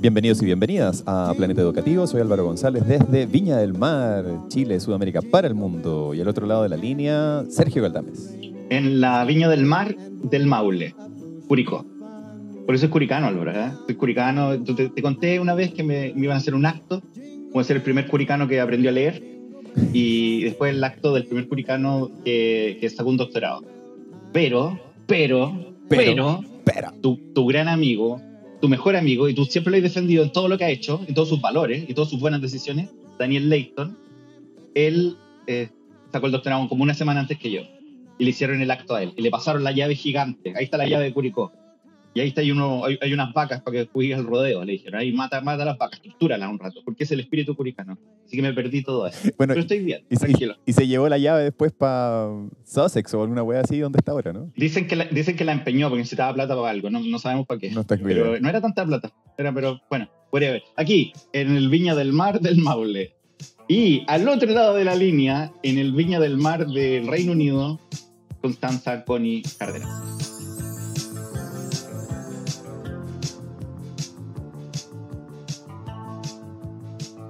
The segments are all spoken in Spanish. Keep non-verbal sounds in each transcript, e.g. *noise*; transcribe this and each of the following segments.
Bienvenidos y bienvenidas a Planeta Educativo. Soy Álvaro González desde Viña del Mar, Chile, Sudamérica para el mundo. Y al otro lado de la línea, Sergio Galdames. En la Viña del Mar del Maule, Curicó. Por eso es curicano, Álvaro. ¿eh? Soy curicano. Te, te, conté una vez que me, me, iban a hacer un acto. Voy a ser el primer curicano que aprendió a leer. Y *laughs* después el acto del primer curicano que, que sacó un doctorado. Pero, pero, pero, pero, tu, tu gran amigo, tu mejor amigo, y tú siempre lo has defendido en todo lo que ha hecho, en todos sus valores y todas sus buenas decisiones, Daniel Layton, él eh, sacó el doctorado como una semana antes que yo. Y le hicieron el acto a él. Y le pasaron la llave gigante. Ahí está la llave de Curicó. Y ahí está, hay, uno, hay, hay unas vacas para que juegues el rodeo. Le dijeron, ahí mata, mata a las vacas, tortúralas un rato, porque es el espíritu curicano. Así que me perdí todo eso. *laughs* Bueno, Pero estoy bien, y, tranquilo. Y, y, se llevó la llave después para Sussex o alguna wea así, donde está ahora, ¿no? Dicen que, la, dicen que la empeñó porque necesitaba plata para algo. No, no sabemos para qué. No está Pero no era tanta plata. Era, pero bueno, podría ver. Aquí, en el Viña del Mar del Maule. Y al otro lado de la línea, en el Viña del Mar del Reino Unido, Constanza Connie Cárdenas.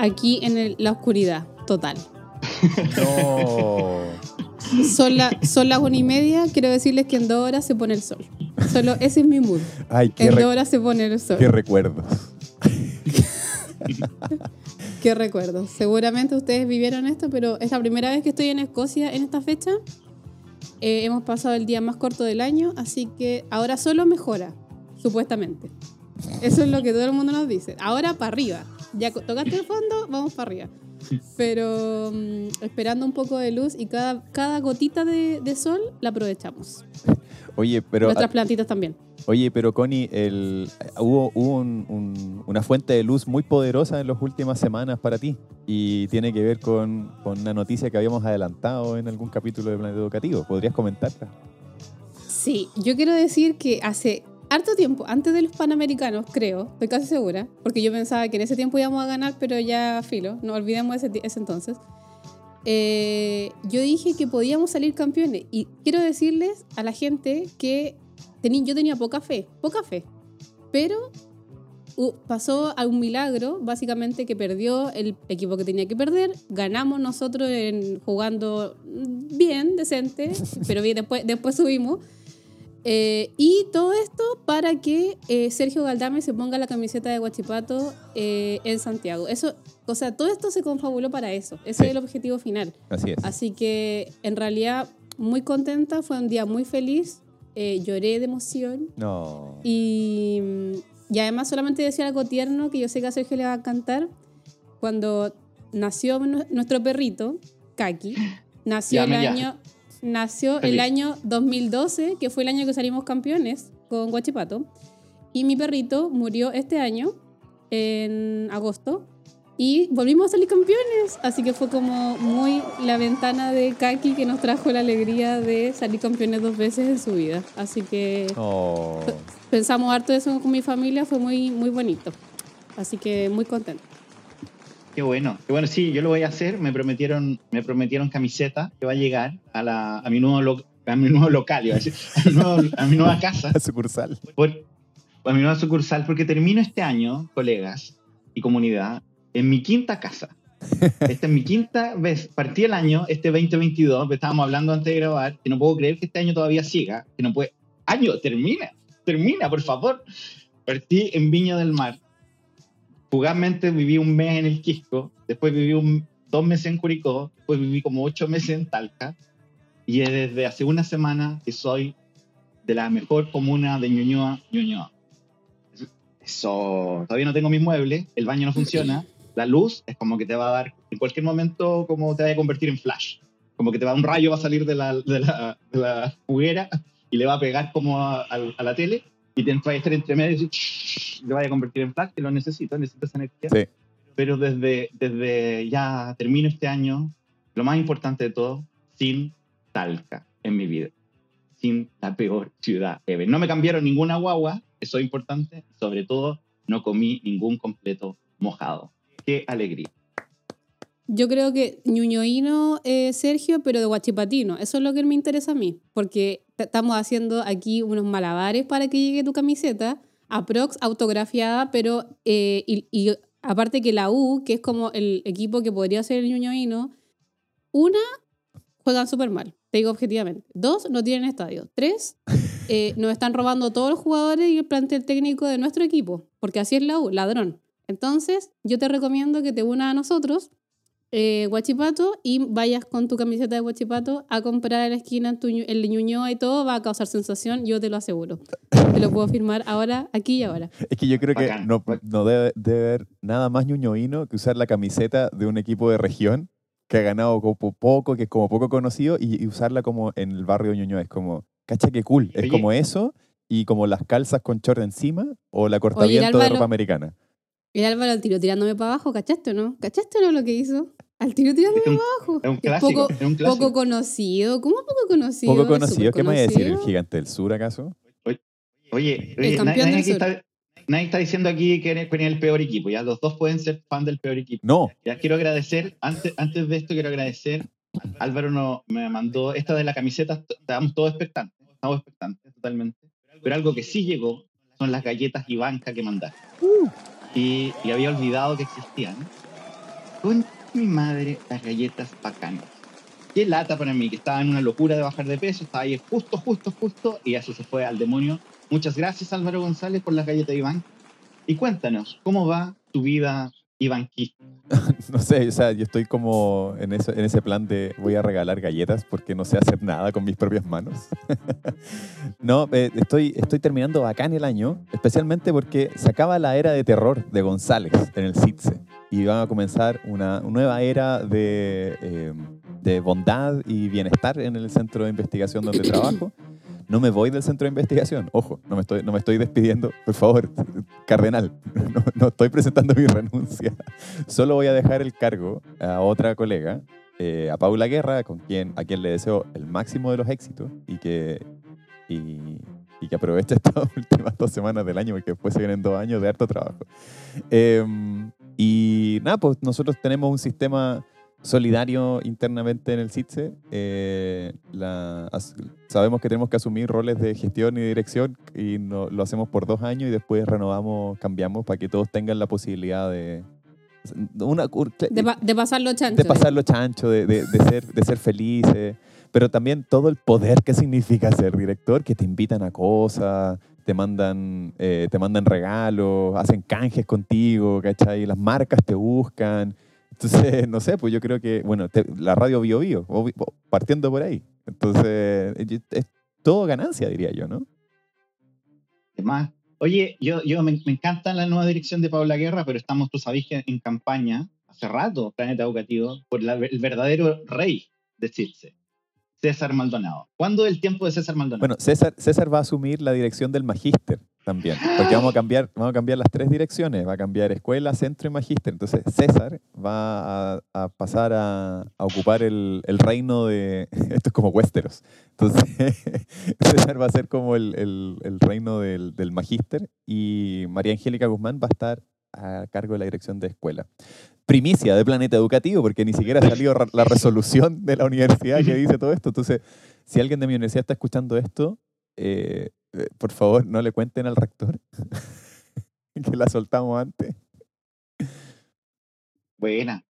Aquí en el, la oscuridad total. *laughs* No. Son, la, son las una y media, quiero decirles que en dos horas se pone el sol. Solo ese es mi mood. Ay, qué en dos horas se pone el sol. Qué recuerdos. *laughs* Qué recuerdos. Seguramente ustedes vivieron esto, pero es la primera vez que estoy en Escocia en esta fecha. Eh, hemos pasado el día más corto del año, así que ahora solo mejora, supuestamente. Eso es lo que todo el mundo nos dice. Ahora para arriba. Ya tocaste el fondo, vamos para arriba. Pero mm, esperando un poco de luz y cada, cada gotita de, de sol la aprovechamos. Oye, pero, Nuestras plantitas también. oye, pero Connie, el, hubo, hubo un- un- una fuente de luz muy poderosa en las últimas semanas para ti y tiene que ver con, con una noticia que habíamos adelantado en algún capítulo de Planeta Educativo. ¿Podrías comentarla? Sí, yo quiero decir que hace harto tiempo, antes de los Panamericanos, creo, estoy casi segura, porque yo pensaba que en ese tiempo íbamos a ganar, pero ya filo, no olvidemos ese, ese entonces. Eh, yo dije que podíamos salir campeones y quiero decirles a la gente que tení- yo tenía poca fe, poca fe, pero uh, pasó a un milagro, básicamente que perdió el equipo que tenía que perder, ganamos nosotros en, jugando bien, decente, *laughs* pero bien, después, después subimos. Eh, y todo esto para que eh, Sergio Galdame se ponga la camiseta de Guachipato eh, en Santiago. Eso, o sea, todo esto se confabuló para eso. Ese Sí. es el objetivo final. Así es. Así que en realidad muy contenta, fue un día muy feliz, eh, lloré de emoción No. y, y además solamente decía algo tierno que yo sé que a Sergio le va a cantar. Cuando nació nu- nuestro perrito, Kaki, *laughs* nació el Llame ya. año nació el año 2012, que fue el año que salimos campeones con Guachipato. Y mi perrito murió este año, en agosto, y volvimos a salir campeones. Así que fue como muy la ventana de Kaki que nos trajo la alegría de salir campeones dos veces en su vida. Así que Oh. pensamos harto de eso con mi familia, fue muy, muy bonito. Así que muy contento. Qué bueno, qué bueno, sí, yo lo voy a hacer. Me prometieron, me prometieron camiseta que va a llegar a, la, a, mi, nuevo lo- a mi nuevo local, iba a, decir, a, mi nuevo- a mi nueva casa, *laughs* La sucursal. por- a mi nueva sucursal, porque termino este año, colegas y comunidad, en mi quinta casa. *laughs* Esta es mi quinta vez. Partí el año, este 2022, que estábamos hablando antes de grabar, que no puedo creer que este año todavía siga, que no puede. Año, termina, termina, por favor. Partí en Viña del Mar. Fugazmente viví un mes en el Quisco, después viví un, dos meses en Curicó, después viví como ocho meses en Talca, y es desde hace una semana que soy de la mejor comuna de Ñuñoa, Ñuñoa. Eso, todavía no tengo mis muebles, el baño no funciona, la luz es como que te va a dar, en cualquier momento, como te va a convertir en flash. Como que te va un rayo, va a salir de la, de la, de la juguera y le va a pegar como a, a- a la tele y te vas a estar entre medio y decir, lo vaya a convertir en flash, que lo necesito, necesito esa energía. Sí. Pero desde, desde ya termino este año, lo más importante de todo, sin Talca en mi vida. Sin la peor ciudad ever. No me cambiaron ninguna guagua, eso es importante. Sobre todo, no comí ningún completo mojado. Qué alegría. Yo creo que ñuñoíno eh, Sergio, pero de guachipatino. Eso es lo que me interesa a mí. Porque estamos haciendo aquí unos malabares para que llegue tu camiseta. Aprox autografiada, pero. eh, y, y aparte que la U, que es como el equipo que podría ser el ñuñoíno, una, juegan súper mal. Te digo objetivamente. Dos, no tienen estadio. Tres, eh, nos están robando todos los jugadores y el plantel técnico de nuestro equipo. Porque así es la U, ladrón. Entonces, yo te recomiendo que te unas a nosotros eh, Guachipato y vayas con tu camiseta de Guachipato a comprar a la esquina tu, el de Ñuñoa y todo, va a causar sensación, yo te lo aseguro. Te lo puedo firmar ahora, aquí y ahora. Es que yo creo que Bacán. no, no debe, debe haber nada más ñuñoíno que usar la camiseta de un equipo de región que ha ganado como poco, que es como poco conocido, y, y usarla como en el barrio Ñuñoa. Es como, cacha que cool. Es Oye. como eso, y como las calzas con short encima, o la cortaviento de Álvaro- ropa americana. El Álvaro al tiro tirándome para abajo, ¿cachaste o no? ¿Cachaste o no lo que hizo? Al tiro Es un, para abajo. es un Es clásico. poco, es un clásico. poco conocido. ¿Cómo poco conocido? Poco Es conocido. ¿Qué me va a decir? ¿El gigante del sur, acaso? Oye, El oye, campeón nadie, del aquí sur. está, nadie está diciendo aquí que eres el peor equipo. Ya los dos pueden ser fan del peor equipo. No. Ya quiero agradecer, antes, antes de esto quiero agradecer, Álvaro no, me mandó esta de la camiseta, estábamos todos expectantes, estamos expectantes totalmente, pero algo que sí llegó son las galletas Ivanka que mandaste. Y, y había olvidado que existían. Con mi madre, las galletas bacanas. Qué lata para mí, que estaba en una locura de bajar de peso, estaba ahí justo, justo, justo, y eso se fue al demonio. Muchas gracias Álvaro González por las galletas Iván. Y cuéntanos, ¿cómo va tu vida ivanquista? *laughs* No sé, o sea, yo estoy como en, eso, en ese plan de voy a regalar galletas porque no sé hacer nada con mis propias manos. *laughs* no, eh, estoy, estoy terminando bacán el año, especialmente porque se acaba la era de terror de González en el CITSE y va a comenzar una, nueva era de, eh, de bondad y bienestar en el centro de investigación donde trabajo. No me voy del centro de investigación, ojo, no me estoy, no me estoy despidiendo, por favor, *laughs* cardenal, *laughs* no, no estoy presentando mi renuncia. Solo voy a dejar el cargo a otra colega, eh, a Paula Guerra, con quien, a quien le deseo el máximo de los éxitos y que, y, y que aproveche *laughs* estas últimas dos semanas del año, porque después se vienen dos años de harto trabajo. Em, y nada, pues nosotros tenemos un sistema solidario internamente en el CITSE. Eh, la- as- sabemos que tenemos que asumir roles de gestión y dirección y no- lo hacemos por dos años y después renovamos, cambiamos para que todos tengan la posibilidad de... Una, De, pa- de pasarlo chancho. de pasarlo chancho, de, de- de ser, de ser felices, pero también todo el poder que significa ser director, que te invitan a cosas, te mandan, eh, te mandan regalos, hacen canjes contigo, ¿cachai? Las marcas te buscan. Entonces, *laughs* no sé, pues yo creo que, bueno, la radio Bio Bio, partiendo por ahí. Entonces, es todo ganancia, diría yo, ¿no? Además, oye, yo, yo me, encanta la nueva dirección de Paula Guerra, pero estamos, tú sabes, en campaña hace rato, Planeta Educativo, por el verdadero rey de CITSE, César Maldonado. ¿Cuándo el tiempo de César Maldonado? Bueno, César, César va a asumir la dirección del magíster también, porque vamos a cambiar, vamos a cambiar las tres direcciones, va a cambiar escuela, centro y magíster. Entonces César va a, pasar a, a ocupar el, el reino de, *laughs* esto es como Westeros, entonces *laughs* César va a ser como el, el- el reino del, del magíster y María Angélica Guzmán va a estar a cargo de la dirección de escuela. Primicia de Planeta Educativo, porque ni siquiera ha salido la resolución de la universidad que dice todo esto. Entonces, si alguien de mi universidad está escuchando esto, eh, eh, por favor, no le cuenten al rector *laughs* que la soltamos antes. Buena.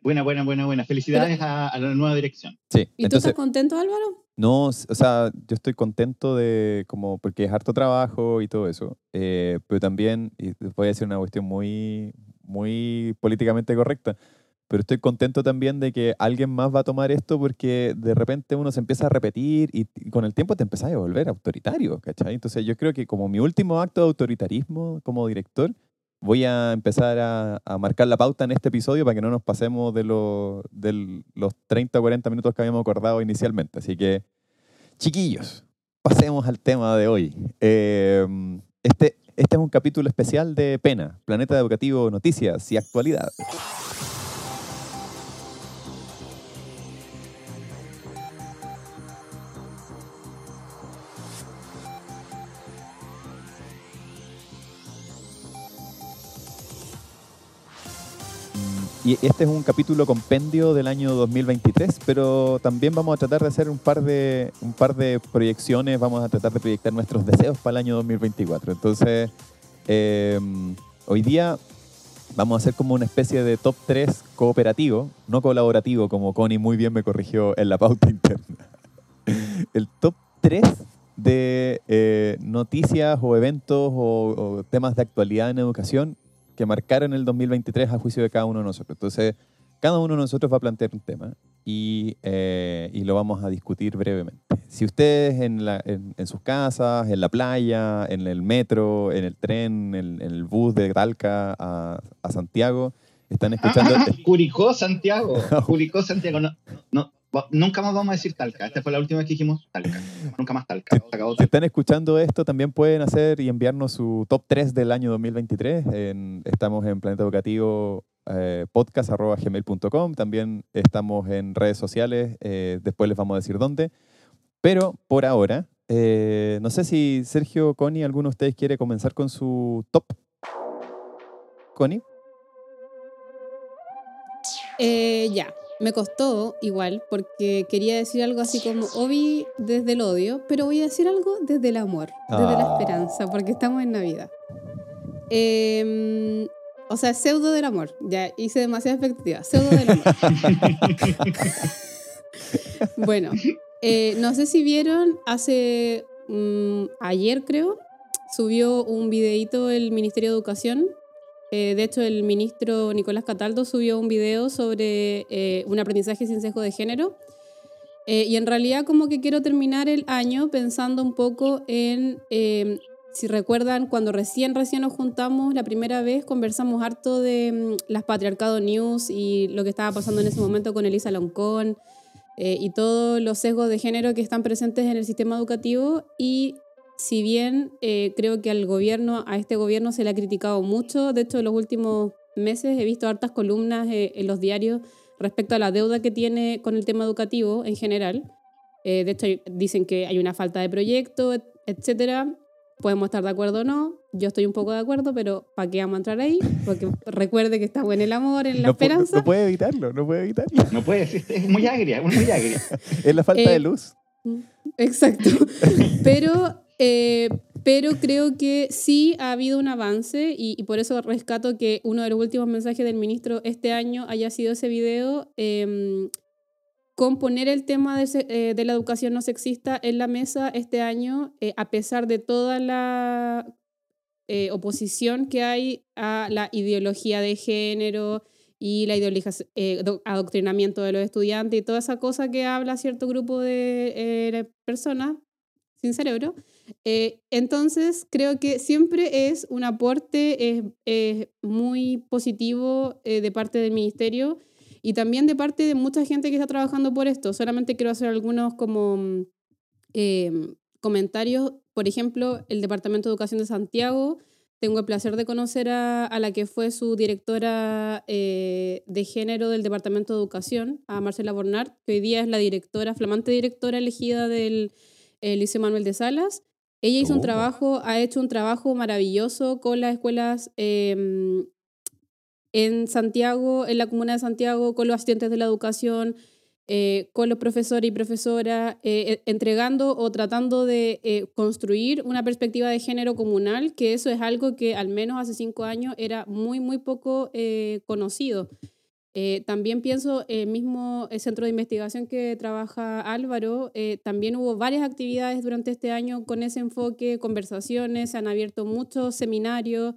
Buena, buena, buena, buena. Felicidades a, a la nueva dirección. Sí, ¿Y tú entonces, estás contento, Álvaro? No, o sea, yo estoy contento de, como, porque es harto trabajo y todo eso, eh, pero también, y voy a decir una cuestión muy, muy políticamente correcta, pero estoy contento también de que alguien más va a tomar esto porque de repente uno se empieza a repetir y con el tiempo te empezás a volver autoritario, ¿cachai? Entonces yo creo que como mi último acto de autoritarismo como director, voy a empezar a, a marcar la pauta en este episodio para que no nos pasemos de, los de los 30 o 40 minutos que habíamos acordado inicialmente. Así que, chiquillos, pasemos al tema de hoy. Eh, este, este es un capítulo especial de Pena, Planeta Educativo, Noticias y Actualidad. Y este es un capítulo compendio del año 2023, pero también vamos a tratar de hacer un par de, un par de proyecciones, vamos a tratar de proyectar nuestros deseos para el año 2024. Entonces, eh, hoy día vamos a hacer como una especie de top 3 cooperativo, no colaborativo, como Connie muy bien me corrigió en la pauta *laughs* interna. El top 3 de eh, noticias o eventos o, o temas de actualidad en educación que marcaron el 2023 a juicio de cada uno de nosotros. Entonces, cada uno de nosotros va a plantear un tema y, eh, y lo vamos a discutir brevemente. Si ustedes en, la- en- en sus casas, en la playa, en el metro, en el tren, en, en el bus de Talca a, a Santiago, están escuchando... *laughs* Curicó, Santiago. *laughs* Curicó, Santiago. No, no, nunca más vamos a decir Talca. Esta fue la última vez que dijimos Talca. Nunca más Talca. Si están escuchando esto, también pueden hacer y enviarnos su top 3 del año 2023. En- estamos en Planeta Educativo eh, podcast arroba gmail.com. También estamos en redes sociales. eh, después les vamos a decir dónde. Pero por ahora, eh, no sé si Sergio, Connie, alguno de ustedes quiere comenzar con su top. Connie. Eh, ya, me costó igual porque quería decir algo así como Obi desde el odio, pero voy a decir algo desde el amor, desde la Ah. esperanza, porque estamos en Navidad. Em, o sea, pseudo del amor. Ya hice demasiada expectativa. Pseudo del amor. *laughs* bueno, eh, no sé si vieron, hace mm, ayer creo, subió un videíto el Ministerio de Educación eh, de hecho, el ministro Nicolás Cataldo subió un video sobre eh, un aprendizaje sin sesgo de género. Eh, y en realidad como que quiero terminar el año pensando un poco en, eh, si recuerdan, cuando recién, recién nos juntamos la primera vez, conversamos harto de mm, las Patriarcado News y lo que estaba pasando en ese momento con Elisa Loncón y todos los sesgos de género que están presentes en el sistema educativo. Y si bien eh, creo que al gobierno, a este gobierno se le ha criticado mucho, de hecho en los últimos meses he visto hartas columnas eh, en los diarios respecto a la deuda que tiene con el tema educativo en general. Eh, de hecho dicen que hay una falta de proyecto, et- etcétera. Podemos estar de acuerdo o no. Yo estoy un poco de acuerdo, pero ¿para qué vamos a entrar ahí? Porque *laughs* recuerde que estamos en el amor, en la no, esperanza. no puede evitarlo, no puede evitarlo. No puede es muy agria, es muy agria. *laughs* Es la falta Eh, de luz. Exacto. *laughs* Pero, eh, pero creo que sí ha habido un avance y, y por eso rescato que uno de los últimos mensajes del ministro este año haya sido ese video eh, con poner el tema de, eh, de la educación no sexista en la mesa este año, eh, a pesar de toda la eh, oposición que hay a la ideología de género y la ideología, eh, do- adoctrinamiento de los estudiantes y toda esa cosa que habla cierto grupo de eh, personas sin cerebro. Eh, entonces, creo que siempre es un aporte es- es muy positivo eh, de parte del ministerio y también de parte de mucha gente que está trabajando por esto. Solamente quiero hacer algunos como eh, comentarios. Por ejemplo, el Departamento de Educación de Santiago. Tengo el placer de conocer a, a la que fue su directora eh, de género del Departamento de Educación, a Marcela Bornart, que hoy día es la directora, flamante directora elegida del eh, Liceo Manuel de Salas. Ella hizo un Oh. trabajo, ha hecho un trabajo maravilloso con las escuelas eh, en Santiago, en la comuna de Santiago, con los asistentes de la educación, eh, con los profesores y profesoras, eh, eh, entregando o tratando de eh, construir una perspectiva de género comunal, que eso es algo que al menos hace cinco años era muy, muy poco eh, conocido. Eh, también pienso, el mismo el centro de investigación que trabaja Álvaro, eh, también hubo varias actividades durante este año con ese enfoque, conversaciones, se han abierto muchos seminarios.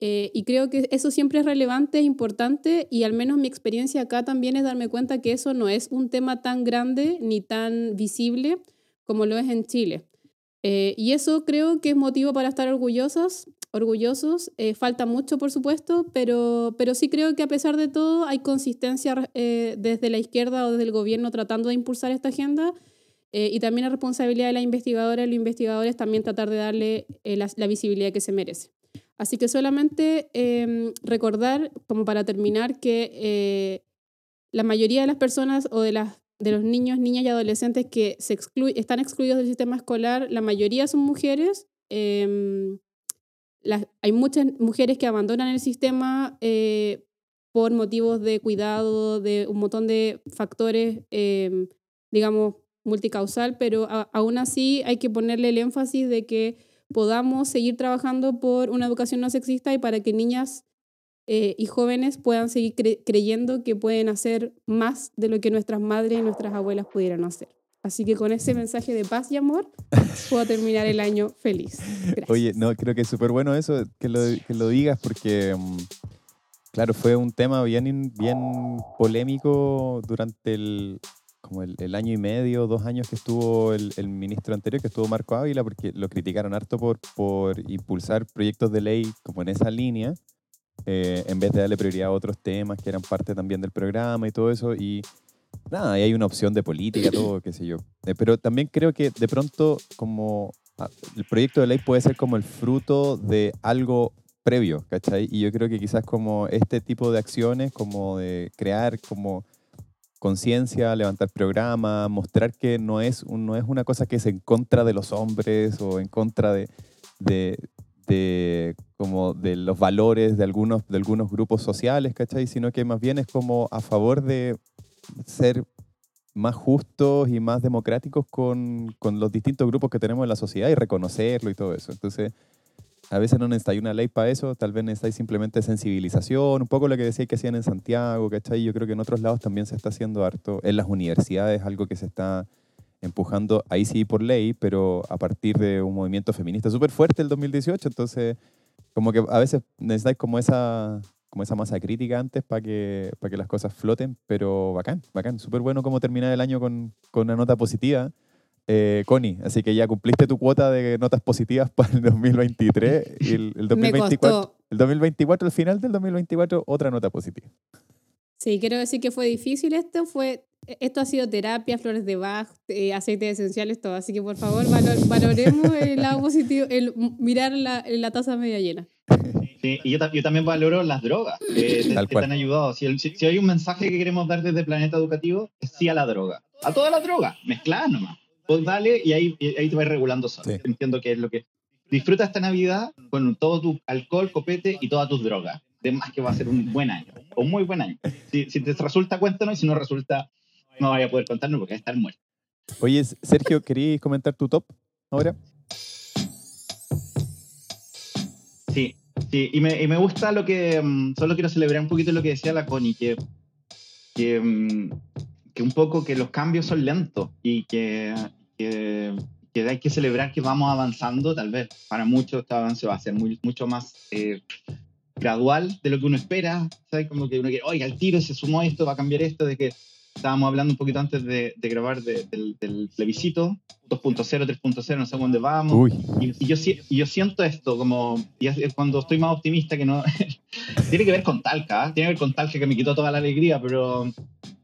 Eh, y creo que eso siempre es relevante, es importante, y al menos mi experiencia acá también es darme cuenta que eso no es un tema tan grande ni tan visible como lo es en Chile. Eh, y eso creo que es motivo para estar orgullosas, orgullosos. Eh, falta mucho, por supuesto, pero, pero sí creo que a pesar de todo hay consistencia eh, desde la izquierda o desde el gobierno tratando de impulsar esta agenda. Eh, y también la responsabilidad de la investigadora y los investigadores también tratar de darle eh, la, la, visibilidad que se merece. Así que solamente eh, recordar, como para terminar, que eh, la mayoría de las personas o de, las, de los niños, niñas y adolescentes que se exclu están excluidos del sistema escolar, la mayoría son mujeres. Em, hay muchas mujeres que abandonan el sistema eh, por motivos de cuidado, de un montón de factores, em, digamos, multicausal, pero a, aún así hay que ponerle el énfasis de que podamos seguir trabajando por una educación no sexista y para que niñas eh, y jóvenes puedan seguir cre creyendo que pueden hacer más de lo que nuestras madres y nuestras abuelas pudieran hacer. Así que con ese mensaje de paz y amor, *laughs* puedo terminar el año feliz. Gracias. Oye, no, creo que es súper bueno eso, que lo, que lo digas, porque, um, claro, fue un tema bien, bien polémico durante el, como el, el, año y medio, dos años que estuvo el, el, ministro anterior, que estuvo Marco Ávila, porque lo criticaron harto por, por impulsar proyectos de ley como en esa línea, eh, en vez de darle prioridad a otros temas que eran parte también del programa y todo eso. Y nada, ahí hay una opción de política, *clears throat* todo, qué sé yo. Eh, pero también creo que de pronto como ah, el proyecto de ley puede ser como el fruto de algo previo, ¿cachai? Y yo creo que quizás como este tipo de acciones, como de crear como conciencia, levantar programas, mostrar que no es, un, no es una cosa que es en contra de los hombres o en contra de, de, de, como de los valores de algunos, de algunos grupos sociales, ¿cachai? Sino que más bien es como a favor de ser más justos y más democráticos con, con los distintos grupos que tenemos en la sociedad y reconocerlo y todo eso. Entonces, a veces no necesitáis una ley para eso, tal vez necesitáis simplemente sensibilización, un poco lo que decía que hacían en Santiago, ¿cachai? Yo creo que en otros lados también se está haciendo harto. En las universidades algo que se está empujando, ahí sí por ley, pero a partir de un movimiento feminista súper fuerte el 2018, entonces como que a veces necesitáis como esa, como esa masa crítica antes para que, para que las cosas floten, pero bacán, bacán, súper bueno como terminar el año con, con una nota positiva eh, Connie, así que ya cumpliste tu cuota de notas positivas *laughs* para el 2023 y el, el *laughs* 2024. El 2024, el final del 2024, otra nota positiva. Sí, quiero decir que fue difícil esto, fue, esto ha sido terapia, flores de Bach, eh, aceites esenciales, todo. Así que por favor valor, valoremos el lado *laughs* positivo, el mirar la, la taza media llena. Sí, y yo, yo, también valoro las drogas eh, que te han ayudado. Si, si, si, hay un mensaje que queremos dar desde Planeta Educativo, es sí a la droga. A toda la droga, mezclada nomás vos dale y ahí, y ahí te vas regulando solo. Sí. Entiendo que es lo que... Disfruta esta Navidad con todo tu alcohol, copete y todas tus drogas. De más que va a ser un buen año, o un muy buen año. Si, si te resulta, cuéntanos, y si no resulta, no vaya a poder contarnos porque va a estar muerto. Oye, Sergio, ¿querías comentar tu top ahora? Sí, sí, y me, y me gusta lo que, um, solo quiero celebrar un poquito lo que decía la Connie, que, que, um, que un poco que los cambios son lentos y que, que, que, hay que celebrar que vamos avanzando, tal vez para muchos este avance va a ser muy, mucho más eh, gradual de lo que uno espera, ¿sabes? Como que uno quiere, oiga, el tiro se sumó esto, va a cambiar esto, de que estábamos hablando un poquito antes de, de grabar de, del, del, plebiscito, 2.0, 3.0, no sé dónde vamos. Y, y, yo, y yo siento esto, como y es cuando estoy más optimista que no... *laughs* tiene que ver con Talca, ¿eh? tiene que ver con Talca que me quitó toda la alegría, pero,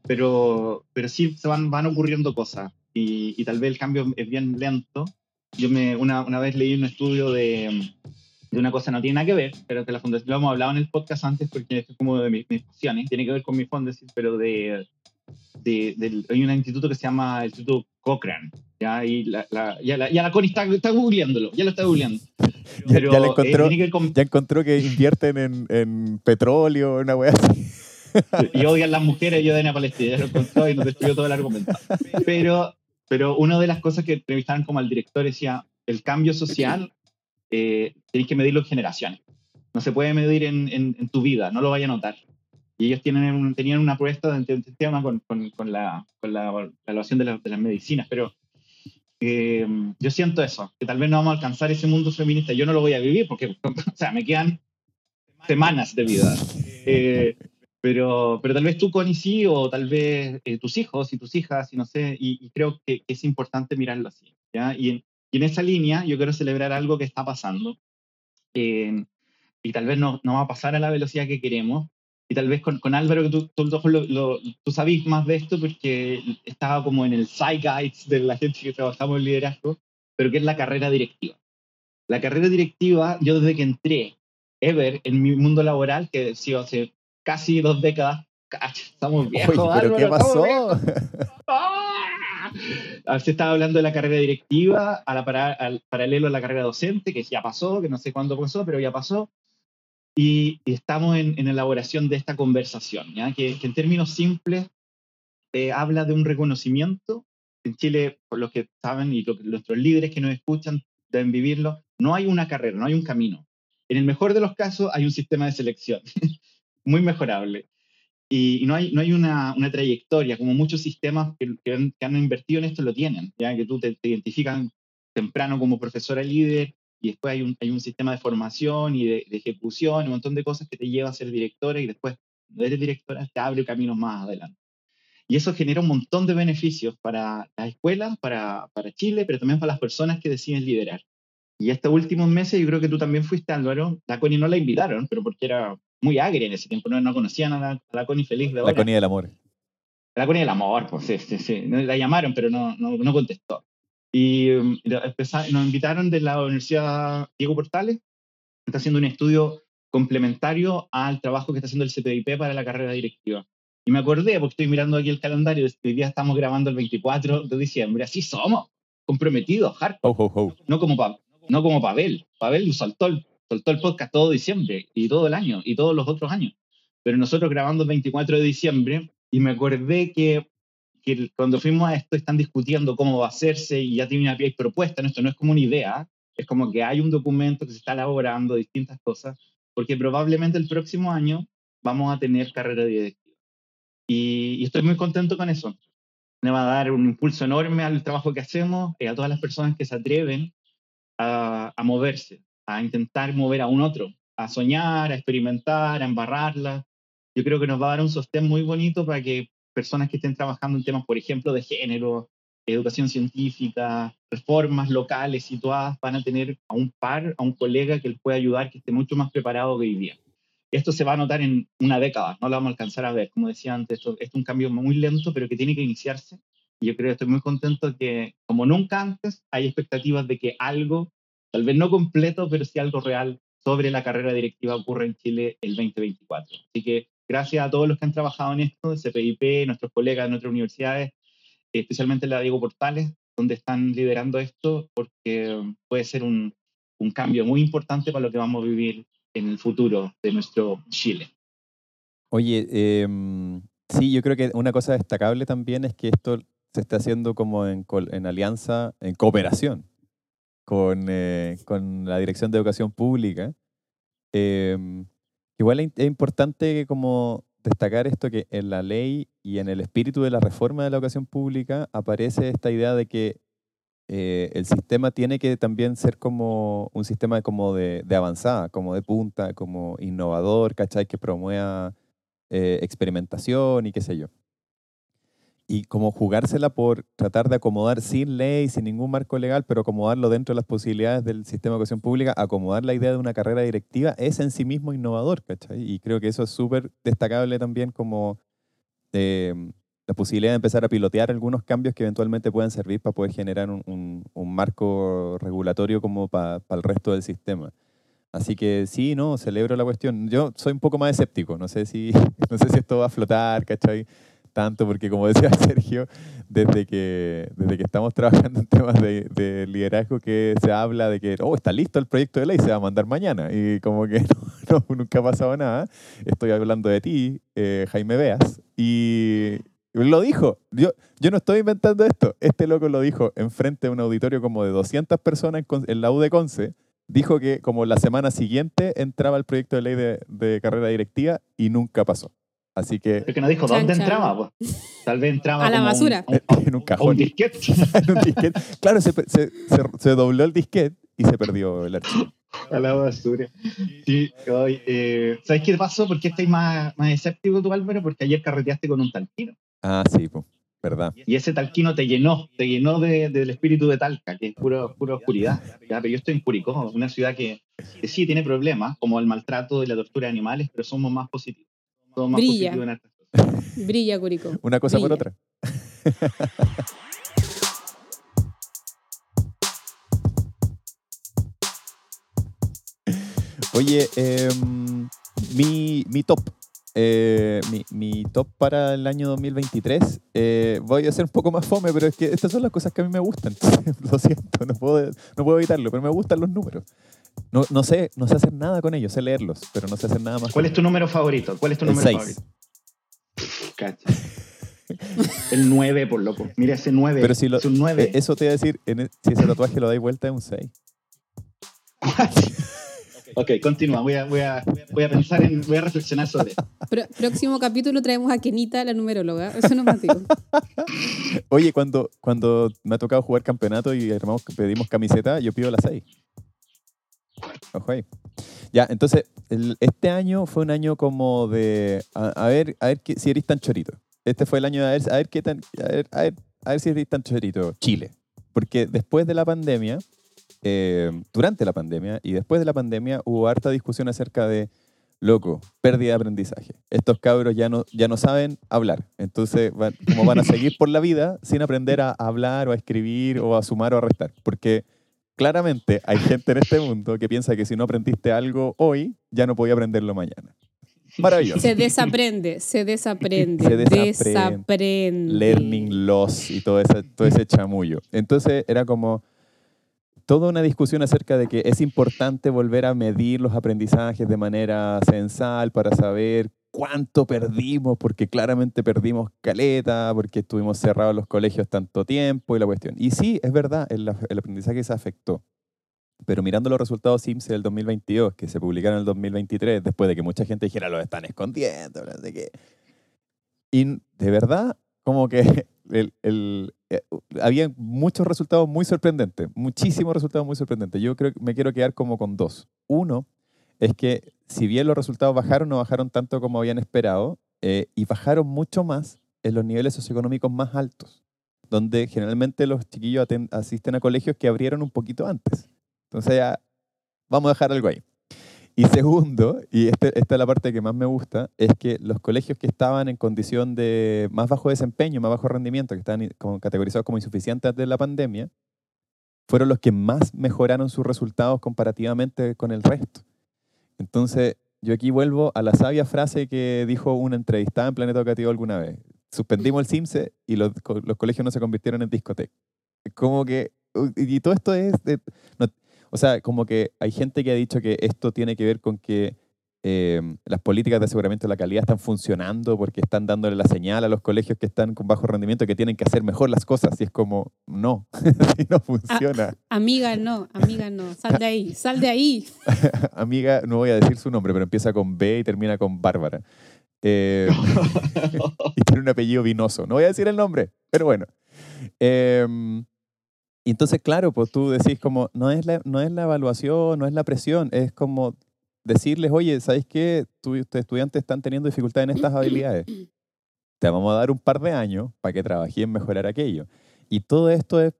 pero, pero sí se van, van ocurriendo cosas y, y, tal vez el cambio es bien lento. Yo me, una, una vez leí un estudio de, de, una cosa no tiene nada que ver, pero que la fundación, lo hemos hablado en el podcast antes porque es como de mis, mis pasiones, tiene que ver con mi fundación, pero de, de, hay un instituto que se llama el Instituto Cochrane, ¿ya? Y la, la, ya, la, ya la Connie está, está googleándolo, ya lo está googleando. Pero, ya, ya, encontró, eh, que ya encontró que invierten en, en petróleo, una weá así. y odian las mujeres y odian a Palestina, ya lo encontró y nos destruyó todo el argumento. Pero, pero una de las cosas que entrevistaron como al director decía, el cambio social eh, tenéis que medirlo en generaciones. No se puede medir en, en, en, tu vida, no lo vaya a notar. Y ellos tienen un, tenían una apuesta de un tema con, con, con, la, con la, evaluación de, la, de, las medicinas, pero eh, yo siento eso, que tal vez no vamos a alcanzar ese mundo feminista. Yo no lo voy a vivir porque, *laughs* o sea, me quedan semanas de vida. Eh, pero, pero tal vez tú, Connie, sí, o tal vez eh, tus hijos y tus hijas, y no sé, y, y creo que, es importante mirarlo así. ¿ya? Y, en, y en esa línea yo quiero celebrar algo que está pasando, y tal vez no, no va a pasar a la velocidad que queremos, y tal vez con, con Álvaro, que tú, tú, lo, lo, tú sabís más de esto porque estaba como en el guides de la gente que trabajamos en liderazgo, pero que es la carrera directiva. La carrera directiva, yo desde que entré, ever, en mi mundo laboral, que sido hace casi dos décadas, estamos viejos, Oye, ¿pero Álvaro, qué pasó? *laughs* ¡Ah! Se estaba hablando de la carrera directiva a la para- al paralelo a la carrera docente, que ya pasó, que no sé cuándo pasó, pero ya pasó. Y, y estamos en, en elaboración de esta conversación, ¿ya? Que, que en términos simples eh, habla de un reconocimiento. En Chile, por los que saben y lo nuestros líderes que nos escuchan deben vivirlo, no hay una carrera, no hay un camino. En el mejor de los casos hay un sistema de selección, *laughs* muy mejorable. Y no hay, no hay una, una trayectoria, como muchos sistemas que, que han, que han invertido en esto lo tienen, ya que tú te, te identifican temprano como profesora líder y después hay un, hay un sistema de formación y de, de ejecución, un montón de cosas que te lleva a ser directora y después, eres directora, te abre caminos más adelante. Y eso genera un montón de beneficios para las escuelas, para, para Chile, pero también para las personas que deciden liderar. Y estos últimos meses, yo creo que tú también fuiste, Álvaro, la Connie no la invitaron, pero porque era muy agria en ese tiempo, no, no conocían a la, a la Connie feliz de ahora. La Connie del amor. La Connie del amor, pues sí, sí, sí. La llamaron, pero no, no, no contestó. Y um, nos invitaron de la Universidad Diego Portales, que está haciendo un estudio complementario al trabajo que está haciendo el CPIP para la carrera directiva. Y me acordé, porque estoy mirando aquí el calendario, hoy día estamos grabando el 24 de diciembre, así somos, comprometidos, hardcore Ho, ho, ho. no como, Pa- no como Pavel. Pavel soltó el, soltó el podcast todo diciembre y todo el año y todos los otros años. Pero nosotros grabando el 24 de diciembre y me acordé que, que cuando fuimos a esto están discutiendo cómo va a hacerse y ya tiene una propuesta. ¿no? Esto no es como una idea, es como que hay un documento que se está elaborando, distintas cosas, porque probablemente el próximo año vamos a tener carrera directiva. Y, y estoy muy contento con eso. Me va a dar un impulso enorme al trabajo que hacemos, eh, a todas las personas que se atreven a, a moverse, a intentar mover a un otro, a soñar, a experimentar, a embarrarla. Yo creo que nos va a dar un sostén muy bonito para que personas que estén trabajando en temas, por ejemplo, de género, educación científica, reformas locales situadas, van a tener a un par, a un colega que les pueda ayudar, que esté mucho más preparado que hoy día. Esto se va a notar en una década, no lo vamos a alcanzar a ver. Como decía antes, esto, esto es un cambio muy lento, pero que tiene que iniciarse. Y yo creo que estoy muy contento que, como nunca antes, hay expectativas de que algo, tal vez no completo, pero sí algo real sobre la carrera directiva ocurra en Chile el 2024. Así que gracias a todos los que han trabajado en esto, CPIP, nuestros colegas de nuestras universidades, especialmente la Diego Portales, donde están liderando esto, porque puede ser un, un cambio muy importante para lo que vamos a vivir en el futuro de nuestro Chile. Oye, em, sí, yo creo que una cosa destacable también es que esto se está haciendo como en, alianza, en cooperación con, eh, con la Dirección de Educación Pública. Em, igual es importante como destacar esto que en la ley y en el espíritu de la reforma de la educación pública aparece esta idea de que eh, el sistema tiene que también ser como un sistema como de, de avanzada, como de punta, como innovador, ¿cachai? Que promueva eh, experimentación y qué sé yo. Y como jugársela por tratar de acomodar sin ley, sin ningún marco legal, pero acomodarlo dentro de las posibilidades del sistema de educación pública, acomodar la idea de una carrera directiva es en sí mismo innovador, ¿cachai? Y creo que eso es súper destacable también como eh, la posibilidad de empezar a pilotear algunos cambios que eventualmente puedan servir para poder generar un marco regulatorio como para el resto del sistema. Así que sí, no, celebro la cuestión. Yo soy un poco más escéptico, no sé si, *laughs* no sé si esto va a flotar, ¿cachai? Tanto porque, como decía *laughs* Sergio, desde que, desde que estamos trabajando en temas de, de liderazgo, que se habla de que, oh, está listo el proyecto de ley, se va a mandar mañana. Y como que *laughs* no, nunca ha pasado nada. Estoy hablando de ti, eh, Jaime Beas, y lo dijo. Yo, yo no estoy inventando esto. Este loco lo dijo enfrente de un auditorio como de 200 personas en, la U Conce. Dijo que como la semana siguiente entraba el proyecto de ley de carrera directiva y nunca pasó. Así que Pero que no dijo Chan, dónde chan. entraba, pues. Tal vez entraba *laughs* A la un- basura. un- *laughs* en un cajón. disquete. *laughs* en un disquete. Claro, se, se, se, se dobló el disquete y se perdió el archivo. A la basura. Sí, hoy, eh, ¿sabes qué pasó? ¿Por qué estáis más, más escéptico tú, Álvaro? Porque ayer carreteaste con un talquino. Ah, sí, pues, verdad. Y ese talquino te llenó, te llenó de- del espíritu de Talca, que es puro, pura oscuridad. ¿ya? Pero yo estoy en Curicó, una ciudad que, que sí tiene problemas, como el maltrato y la tortura de animales, pero somos más positivos. Todo más Brilla. positivo en hartas cosas. Brilla, Curicó. *laughs* Una cosa por otra. *laughs* Oye, em, mi, mi top. eh, mi, mi top para el año 2023. eh, voy a ser un poco más fome, pero es que estas son las cosas que a mí me gustan. *laughs* Lo siento, no puedo, no puedo evitarlo, pero me gustan los números. No, no, sé, no sé hacer nada con ellos, sé leerlos, pero no sé hacer nada más. ¿Cuál es tu número favorito? ¿Cuál es tu El número seis. favorito? Cacha. El 9, por loco. Mira ese 9. Pero si lo- es un 9. Eh, Eso te iba a decir, en e- si ese tatuaje lo dais vuelta es un 6. ok, continúa. Voy a, voy, a, voy a pensar en. Voy a reflexionar sobre eso. Pro- próximo capítulo traemos a Kenita, la numeróloga. Eso no más digo. Oye, cuando, cuando me ha tocado jugar campeonato y armamos, pedimos camiseta, yo pido la 6. Ojo ahí. Ya, entonces, el- este año fue un año como de. A, a ver, a ver qué- si eres tan chorito. Este fue el año de a ver, a ver qué tan. A ver, a ver, a ver si eres tan chorito. Chile. Porque después de la pandemia, eh, durante la pandemia y después de la pandemia, hubo harta discusión acerca de. Loco, pérdida de aprendizaje. Estos cabros ya no, ya no saben hablar. Entonces, van, ¿cómo van a seguir por la vida sin aprender a hablar o a escribir o a sumar o a restar? Porque claramente hay gente en este mundo que piensa que si no aprendiste algo hoy, ya no podía aprenderlo mañana. Maravilloso. Se desaprende, se desaprende, Se desaprende. desaprende. Learning loss y todo ese, todo ese chamullo. Entonces era como toda una discusión acerca de que es importante volver a medir los aprendizajes de manera censal para saber cuánto perdimos, porque claramente perdimos caleta, porque estuvimos cerrados los colegios tanto tiempo y la cuestión. Y sí, es verdad, el, el aprendizaje se afectó. Pero mirando los resultados SIMS del 2022, que se publicaron en el 2023, después de que mucha gente dijera, lo están escondiendo, no sé qué. Y de verdad, como que *laughs* el, el- eh, había muchos resultados muy sorprendentes, muchísimos resultados muy sorprendentes. Yo creo que me quiero quedar como con dos. Uno es que si bien los resultados bajaron, no bajaron tanto como habían esperado, eh, y bajaron mucho más en los niveles socioeconómicos más altos, donde generalmente los chiquillos asisten a colegios que abrieron un poquito antes. Entonces ya vamos a dejar algo ahí. Y segundo, y este- esta es la parte que más me gusta, es que los colegios que estaban en condición de más bajo desempeño, más bajo rendimiento, que estaban como categorizados como insuficientes de la pandemia, fueron los que más mejoraron sus resultados comparativamente con el resto. Entonces, yo aquí vuelvo a la sabia frase que dijo una entrevistada en Planeta Educativo alguna vez. Suspendimos el CIMSE y los, co- los colegios no se convirtieron en discotecas. Como que, y todo esto es, o sea, como que hay gente que ha dicho que esto tiene que ver con que eh, las políticas de aseguramiento de la calidad están funcionando porque están dándole la señal a los colegios que están con bajo rendimiento que tienen que hacer mejor las cosas. Y es como, no, *laughs* así no funciona. Amiga, no, amiga, no. Sal de ahí, sal de ahí. *laughs* Amiga, no voy a decir su nombre, pero empieza con B y termina con Bárbara. Eh, *laughs* y tiene un apellido vinoso. No voy a decir el nombre, pero bueno. Eh, y entonces, claro, pues tú decís como, no es, la, no es la evaluación, no es la presión, es como decirles, oye, ¿sabéis qué? Ustedes estudiantes están teniendo dificultad en estas *clears throat* habilidades. Te vamos a dar un par de años para que trabajes en mejorar aquello. Y todo esto es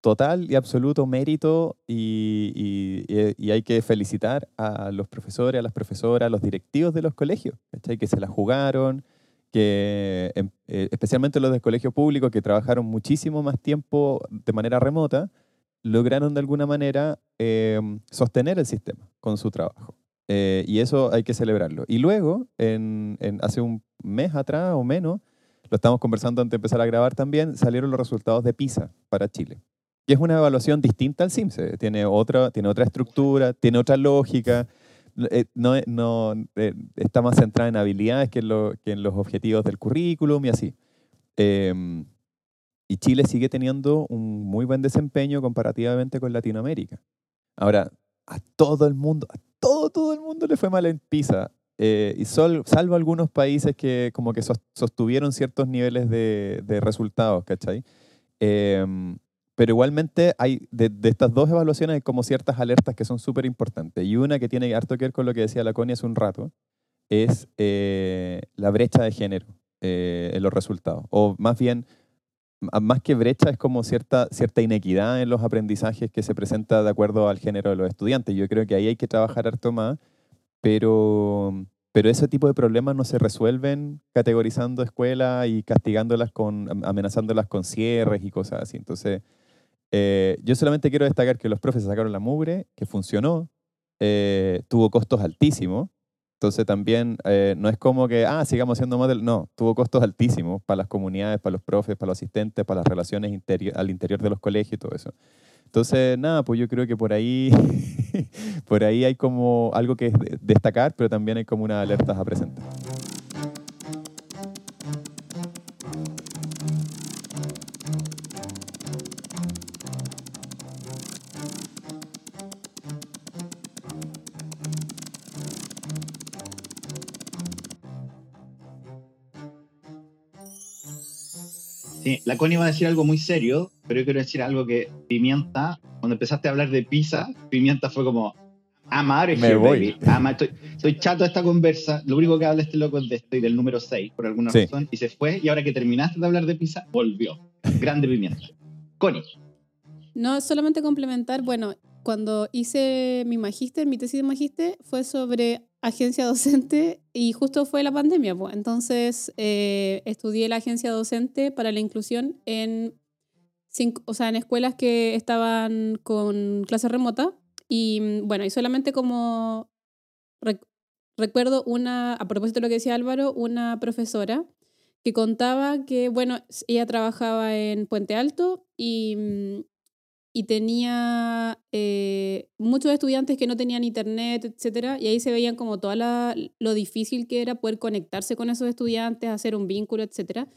total y absoluto mérito y, y- y- y hay que felicitar a los profesores, a las profesoras, a los directivos de los colegios, ¿cachai? que se la jugaron, que em- eh, especialmente los del colegio público que trabajaron muchísimo más tiempo de manera remota, lograron de alguna manera eh, sostener el sistema con su trabajo. Eh, y eso hay que celebrarlo. Y luego, hace un mes atrás o menos, lo estamos conversando antes de empezar a grabar también, salieron los resultados de PISA para Chile. Y es una evaluación distinta al CIMSE. Tiene otra, tiene otra estructura, tiene otra lógica. eh, no, eh, está más centrada en habilidades que en, los objetivos del currículum y así. Em, y Chile sigue teniendo un muy buen desempeño comparativamente con Latinoamérica. Ahora, a todo el mundo, todo, todo el mundo le fue mal en PISA. eh, y sol- salvo algunos países que como que sos- sostuvieron ciertos niveles de, resultados, ¿cachai? Em, pero igualmente hay de, estas dos evaluaciones hay como ciertas alertas que son súper importantes. Y una que tiene harto que ver con lo que decía la hace un rato, es eh, la brecha de género eh, en los resultados. O más bien, más que brecha, es como cierta, cierta inequidad en los aprendizajes que se presenta de acuerdo al género de los estudiantes. Yo creo que ahí hay que trabajar harto más, pero pero ese tipo de problemas no se resuelven categorizando escuelas y castigándolas con, amenazándolas con cierres y cosas así. Entonces, eh, yo solamente quiero destacar que los profes sacaron la mugre, que funcionó, eh, tuvo costos altísimos. Entonces también eh, no es como que, ah, sigamos haciendo model. No, tuvo costos altísimos para las comunidades, para los profes, para los asistentes, para las relaciones al interior de los colegios y todo eso. Entonces, nada, pues yo creo que por ahí, *laughs* por ahí hay como algo que destacar, pero también hay como unas alertas a presentar. Sí, la Connie va a decir algo muy serio, pero yo quiero decir algo que Pimienta, cuando empezaste a hablar de pizza, Pimienta fue como, amar ah, Me voy. Ama, estoy, chato de esta conversa. Lo único que habla este loco es de esto y del número 6, por alguna razón, y se fue. Y ahora que terminaste de hablar de pizza, volvió. Grande Pimienta. Connie. No, solamente complementar, bueno, cuando hice mi magíster, mi tesis de magíster fue sobre agencia *laughs* docente y justo fue la pandemia. Pues. Entonces eh, estudié la agencia docente para la inclusión en, cinco, o sea, en escuelas que estaban con clase remota. Y mm, bueno, y solamente como recuerdo una, a propósito de lo que decía Álvaro, una profesora que contaba que, bueno, ella trabajaba en Puente Alto y mm, y tenía eh, muchos estudiantes que no tenían internet, etcétera, y ahí se veían como todo lo difícil que era poder conectarse con esos estudiantes, hacer un vínculo, etcétera.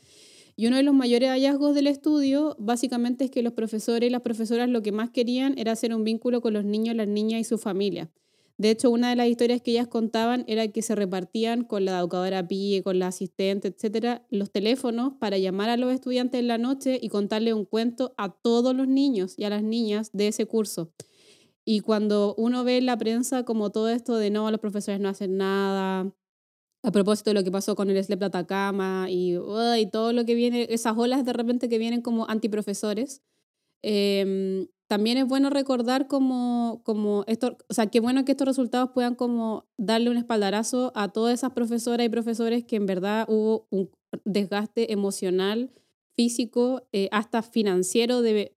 Y uno de los mayores hallazgos del estudio básicamente es que los profesores y las profesoras lo que más querían era hacer un vínculo con los niños, las niñas y su familia. De hecho, una de las historias que ellas contaban era que se repartían con la educadora PIE, con la asistente, etcétera, los teléfonos para llamar a los estudiantes en la noche y contarle un cuento a todos los niños y a las niñas de ese curso. Y cuando uno ve en la prensa como todo esto de no, los profesores no hacen nada, a propósito de lo que pasó con el SLEP de Atacama y, y todo lo que viene, esas olas de repente que vienen como antiprofesores, eh, también es bueno recordar como, como esto, o sea, qué bueno que estos resultados puedan como darle un espaldarazo a todas esas profesoras y profesores que en verdad hubo un desgaste emocional, físico, eh, hasta financiero de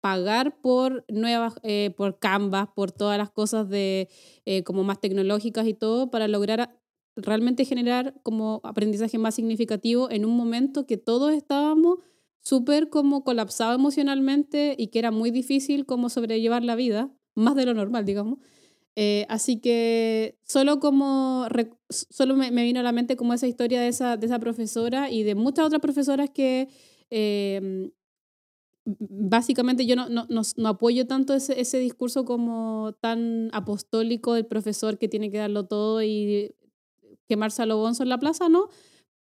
pagar por nuevas, eh, por Canvas, por todas las cosas de eh, como más tecnológicas y todo, para lograr realmente generar como aprendizaje más significativo en un momento que todos estábamos súper como colapsado emocionalmente y que era muy difícil como sobrellevar la vida, más de lo normal, digamos. Eh, así que solo como, solo me, vino a la mente como esa historia de esa, de esa profesora y de muchas otras profesoras que em, básicamente yo no, no, no, apoyo tanto ese, ese discurso como tan apostólico del profesor que tiene que darlo todo y quemarse a lo bonzo en la plaza, ¿no?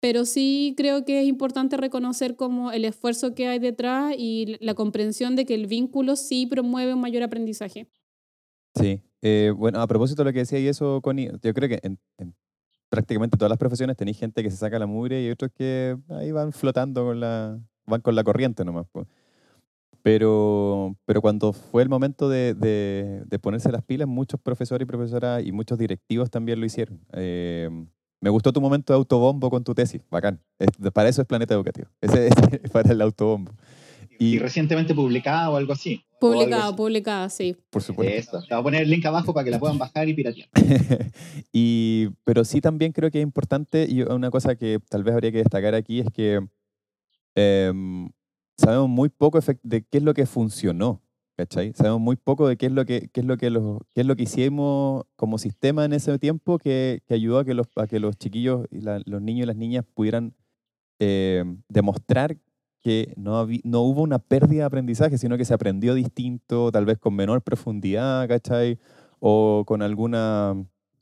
Pero sí creo que es importante reconocer como el esfuerzo que hay detrás y la comprensión de que el vínculo sí promueve un mayor aprendizaje. Sí, eh, bueno, a propósito de lo que decía y eso, Connie, yo creo que en, prácticamente todas las profesiones tenéis gente que se saca la mugre y otros que ahí van flotando con la, van con la corriente nomás. Pero, pero cuando fue el momento de, de, ponerse las pilas, muchos profesores y profesoras y muchos directivos también lo hicieron. Eh, me gustó tu momento de autobombo con tu tesis, bacán. para eso es Planeta Educativo. Ese, es *laughs* para el autobombo. Y, recientemente publicado o algo así. Publicado, publicado, sí. Por supuesto. Te voy a poner el link abajo para que la puedan bajar y piratear. *laughs* y, pero sí también creo que es importante, y una cosa que tal vez habría que destacar aquí es que em, sabemos muy poco de qué es lo que funcionó ¿cachai? Sabemos muy poco de qué es lo que, es lo que, es lo que hicimos como sistema en ese tiempo que, que ayudó a que los, a que los chiquillos, y los niños y las niñas pudieran eh, demostrar que no, no hubo una pérdida de aprendizaje, sino que se aprendió distinto, tal vez con menor profundidad, ¿cachai? O con, alguna,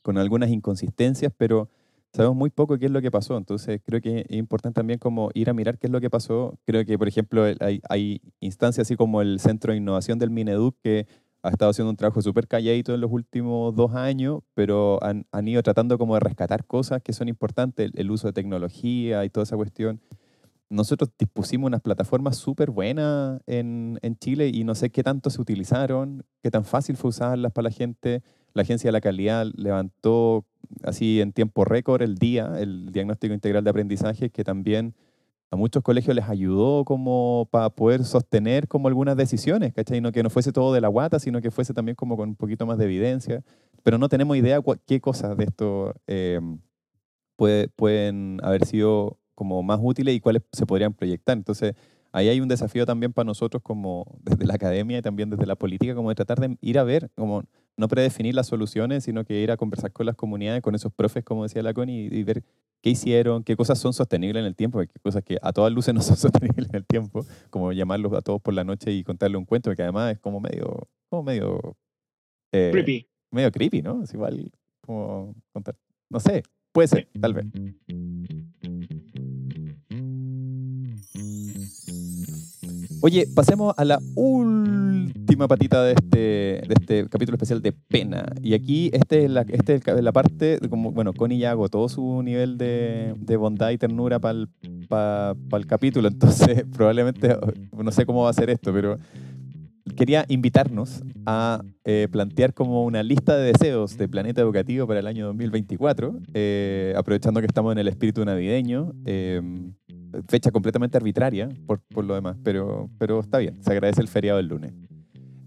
con algunas inconsistencias, pero sabemos muy poco qué es lo que pasó, entonces creo que es importante también como ir a mirar qué es lo que pasó. Creo que, por ejemplo, hay, hay instancias así como el Centro de Innovación del Mineduc que ha estado haciendo un trabajo súper calladito en los últimos dos años, pero han, han, ido tratando como de rescatar cosas que son importantes, el, uso de tecnología y toda esa cuestión. Nosotros dispusimos unas plataformas súper buenas en, en Chile y no sé qué tanto se utilizaron, qué tan fácil fue usarlas para la gente. La Agencia de la Calidad levantó así en tiempo récord el día, el diagnóstico integral de aprendizaje, que también a muchos colegios les ayudó como para poder sostener como algunas decisiones, ¿cachai? No que no fuese todo de la guata, sino que fuese también como con un poquito más de evidencia. Pero no tenemos idea qué cosas de esto puede, pueden haber sido como más útiles y cuáles se podrían proyectar. Entonces, ahí hay un desafío también para nosotros como desde la academia y también desde la política, como de tratar de ir a ver, como no predefinir las soluciones, sino que ir a conversar con las comunidades, con esos profes, como decía la Connie, y, ver qué hicieron, qué cosas son sostenibles en el tiempo, qué cosas que a todas luces no son *laughs* sostenibles en el tiempo, como llamarlos a todos por la noche y contarle un cuento, que además es como medio, como medio... Eh, creepy. Medio creepy, ¿no? Es igual como contar, no sé, puede ser, tal vez. Oye, pasemos a la última patita de este, de este capítulo especial de pena. Y aquí este es la, este es la parte, como, bueno, Connie ya agotó su nivel de, bondad y ternura para el, para el capítulo, *laughs* entonces probablemente, no sé cómo va a ser esto, pero quería invitarnos a eh, plantear como una lista de deseos de Planeta Educativo para el año 2024, eh, aprovechando que estamos en el espíritu navideño. Eh, fecha completamente arbitraria por, por, lo demás, pero, pero está bien, se agradece el feriado del lunes.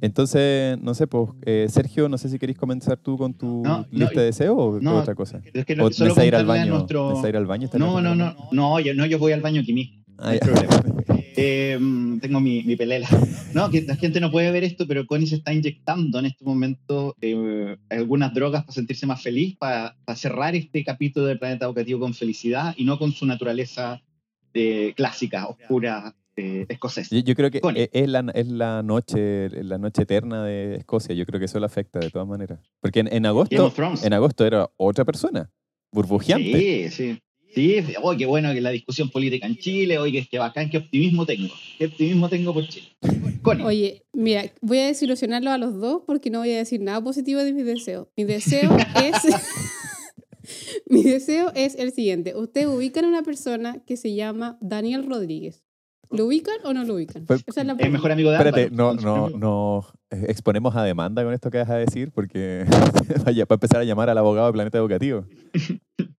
Entonces, no sé, pues, eh, Sergio, no sé si queréis comenzar tú con tu lista de deseos o no, otra cosa. Es que no, solo ir al baño. Nuestro... ir al baño? No, no, no, no, yo, no, yo voy al baño aquí mismo. Ah, *laughs* eh, tengo mi, mi, pelela. No, que la gente no puede ver esto, pero Connie se está inyectando en este momento eh, algunas drogas para sentirse más feliz, para, para cerrar este capítulo del planeta educativo con felicidad y no con su naturaleza clásica, oscura, eh, escocesa. Yo, creo que e, es la, es la, noche, la noche eterna de Escocia. Yo creo que eso le afecta de todas maneras. Porque en, agosto, en agosto era otra persona, burbujeante. Sí, sí. Sí, oh, qué bueno que la discusión política en Chile, oye, qué bacán, qué optimismo tengo. Qué optimismo tengo por Chile. Oye, mira, voy a desilusionarlo a los dos porque no voy a decir nada positivo de mi deseo. Mi *laughs* deseo es Mi deseo es el siguiente. Ustedes ubican a una persona que se llama Daniel Rodríguez. ¿Lo ubican o no lo ubican? Pues, es el mejor amigo de Espérate, no, no, no exponemos a demanda con esto que vas a decir porque *laughs* vaya para empezar a llamar al abogado del planeta educativo.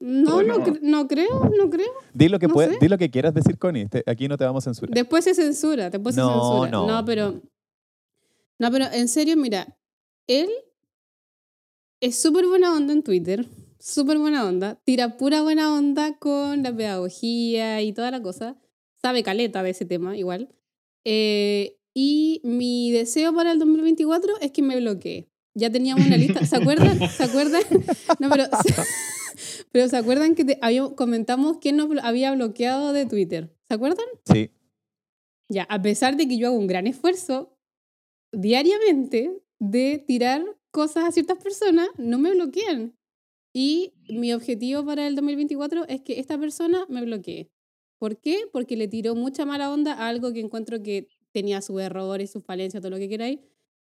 No, no, no, creo, no creo. Di lo que, di lo que quieras decir, Connie. Aquí no te vamos a censurar. Después se censura, después se censura. No. no, pero. No, pero en serio, mira, él es súper buena onda en Twitter súper buena onda, tira pura buena onda con la pedagogía y toda la cosa, sabe caleta de ese tema igual. Eh, y mi deseo para el 2024 es que me bloquee. Ya teníamos una lista, ¿se acuerdan? ¿Se acuerdan? *laughs* No, pero, *laughs* pero ¿se acuerdan que comentamos quién nos había bloqueado de Twitter? ¿Se acuerdan? Sí. Ya, a pesar de que yo hago un gran esfuerzo diariamente de tirar cosas a ciertas personas, no me bloquean. Y mi objetivo para el 2024 es que esta persona me bloquee. ¿Por qué? Porque le tiró mucha mala onda a algo que encuentro que tenía sus errores, sus falencias, todo lo que queráis.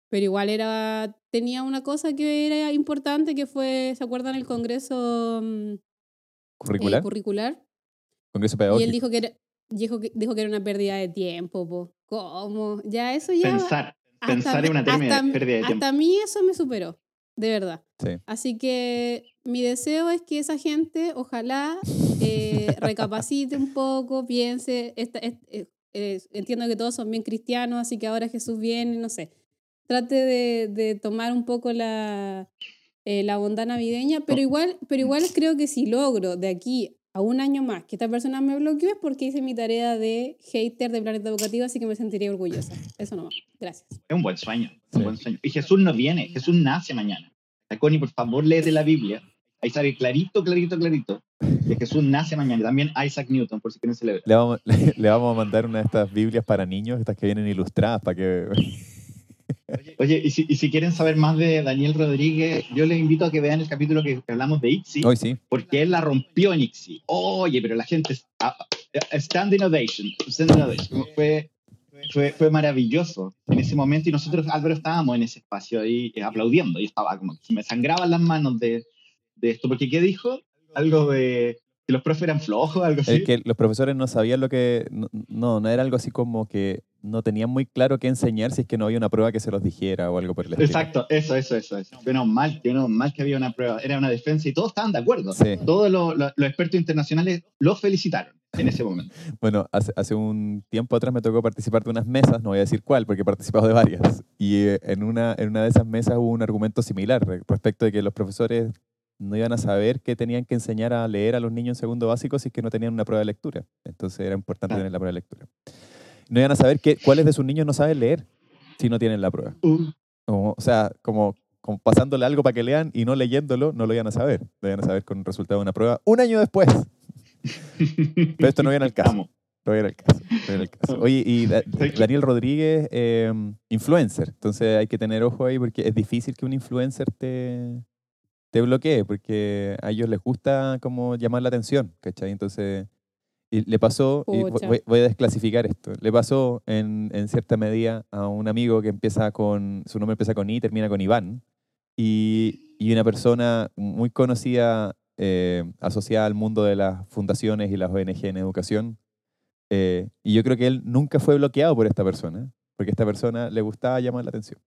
Pero igual era, tenía una cosa que era importante, que fue, ¿se acuerdan? El Congreso mm, curricular. curricular. Congreso pedagógico. Y él dijo que era, dijo que, dijo que era una pérdida de tiempo. Po. ¿Cómo? Ya eso ya... Pensar, pensar en una pérdida de tiempo. Hasta a mí eso me superó de verdad. Sí. Así que mi deseo es que esa gente, ojalá, eh, recapacite un poco, piense, esta, eh, entiendo que todos son bien cristianos, así que ahora Jesús viene, no sé, trate de, de tomar un poco la, eh, la bondad navideña, pero igual, pero igual *laughs* creo que si logro de aquí a un año más que esta persona me bloqueó es porque hice mi tarea de hater de Planeta Educativo, así que me sentiría orgullosa. Eso nomás. Gracias. Es un buen sueño, un buen sueño. Y Jesús no viene, Jesús nace mañana. Connie, por favor, léete la Biblia. Ahí sale clarito, clarito, clarito que Jesús nace mañana. También Isaac Newton, por si quieren celebrar. Le vamos, *laughs* le, vamos a mandar una de estas Biblias para niños, estas que vienen ilustradas, para que... *laughs* Oye, y si, y si, quieren saber más de Daniel Rodríguez, yo les invito a que vean el capítulo que hablamos de. Hoy sí. Porque él la rompió en ITZY. Oye, pero la gente... Standing ovation. Standing ovation. Fue fue, fue maravilloso en ese momento y nosotros, Álvaro, estábamos en ese espacio ahí eh, aplaudiendo y estaba como que me sangraban las manos de, de esto, porque ¿qué dijo? Algo de que los profes eran flojos algo así. Es que los profesores no sabían lo que... No, no, no era algo así como que no tenían muy claro qué enseñar si es que no había una prueba que se los dijera o algo por el estilo. Exacto, eso, eso, eso. eso. Menos mal, menos mal que había una prueba, era una defensa y todos estaban de acuerdo. Sí. Todos los, los- los expertos internacionales los felicitaron en ese momento. *laughs* Bueno, hace, hace un tiempo atrás me tocó participar de unas mesas, no voy a decir cuál, porque he participado de varias. Y eh, en una, en una de esas mesas hubo un argumento similar re- respecto de que los profesores no iban a saber que tenían que enseñar a leer a los niños en segundo básico si es que no tenían una prueba de lectura. Entonces era importante tener la prueba de lectura. No iban a saber que, cuáles de sus niños no saben leer si no tienen la prueba. Uh, Como- o sea, como, como pasándole algo para que lean y no leyéndolo, no lo iban a saber. Lo iban a saber con el resultado de una prueba un año después. Pero esto no viene al caso. No viene al caso. no viene al caso. Oye, y Da- *laughs* ¿Sabes qué? Daniel Rodríguez, eh, influencer. Entonces hay que tener ojo ahí porque es difícil que un influencer te, te bloquee porque a ellos les gusta como llamar la atención, ¿cachai? Entonces, y le pasó, y voy, voy a desclasificar esto, le pasó en, en cierta medida a un amigo que empieza con, su nombre empieza con I, termina con Iván, y, y una persona muy conocida eh, asociada al mundo de las fundaciones y las ONG en educación. eh, y yo creo que él nunca fue bloqueado por esta persona, porque esta persona le gustaba llamar la atención.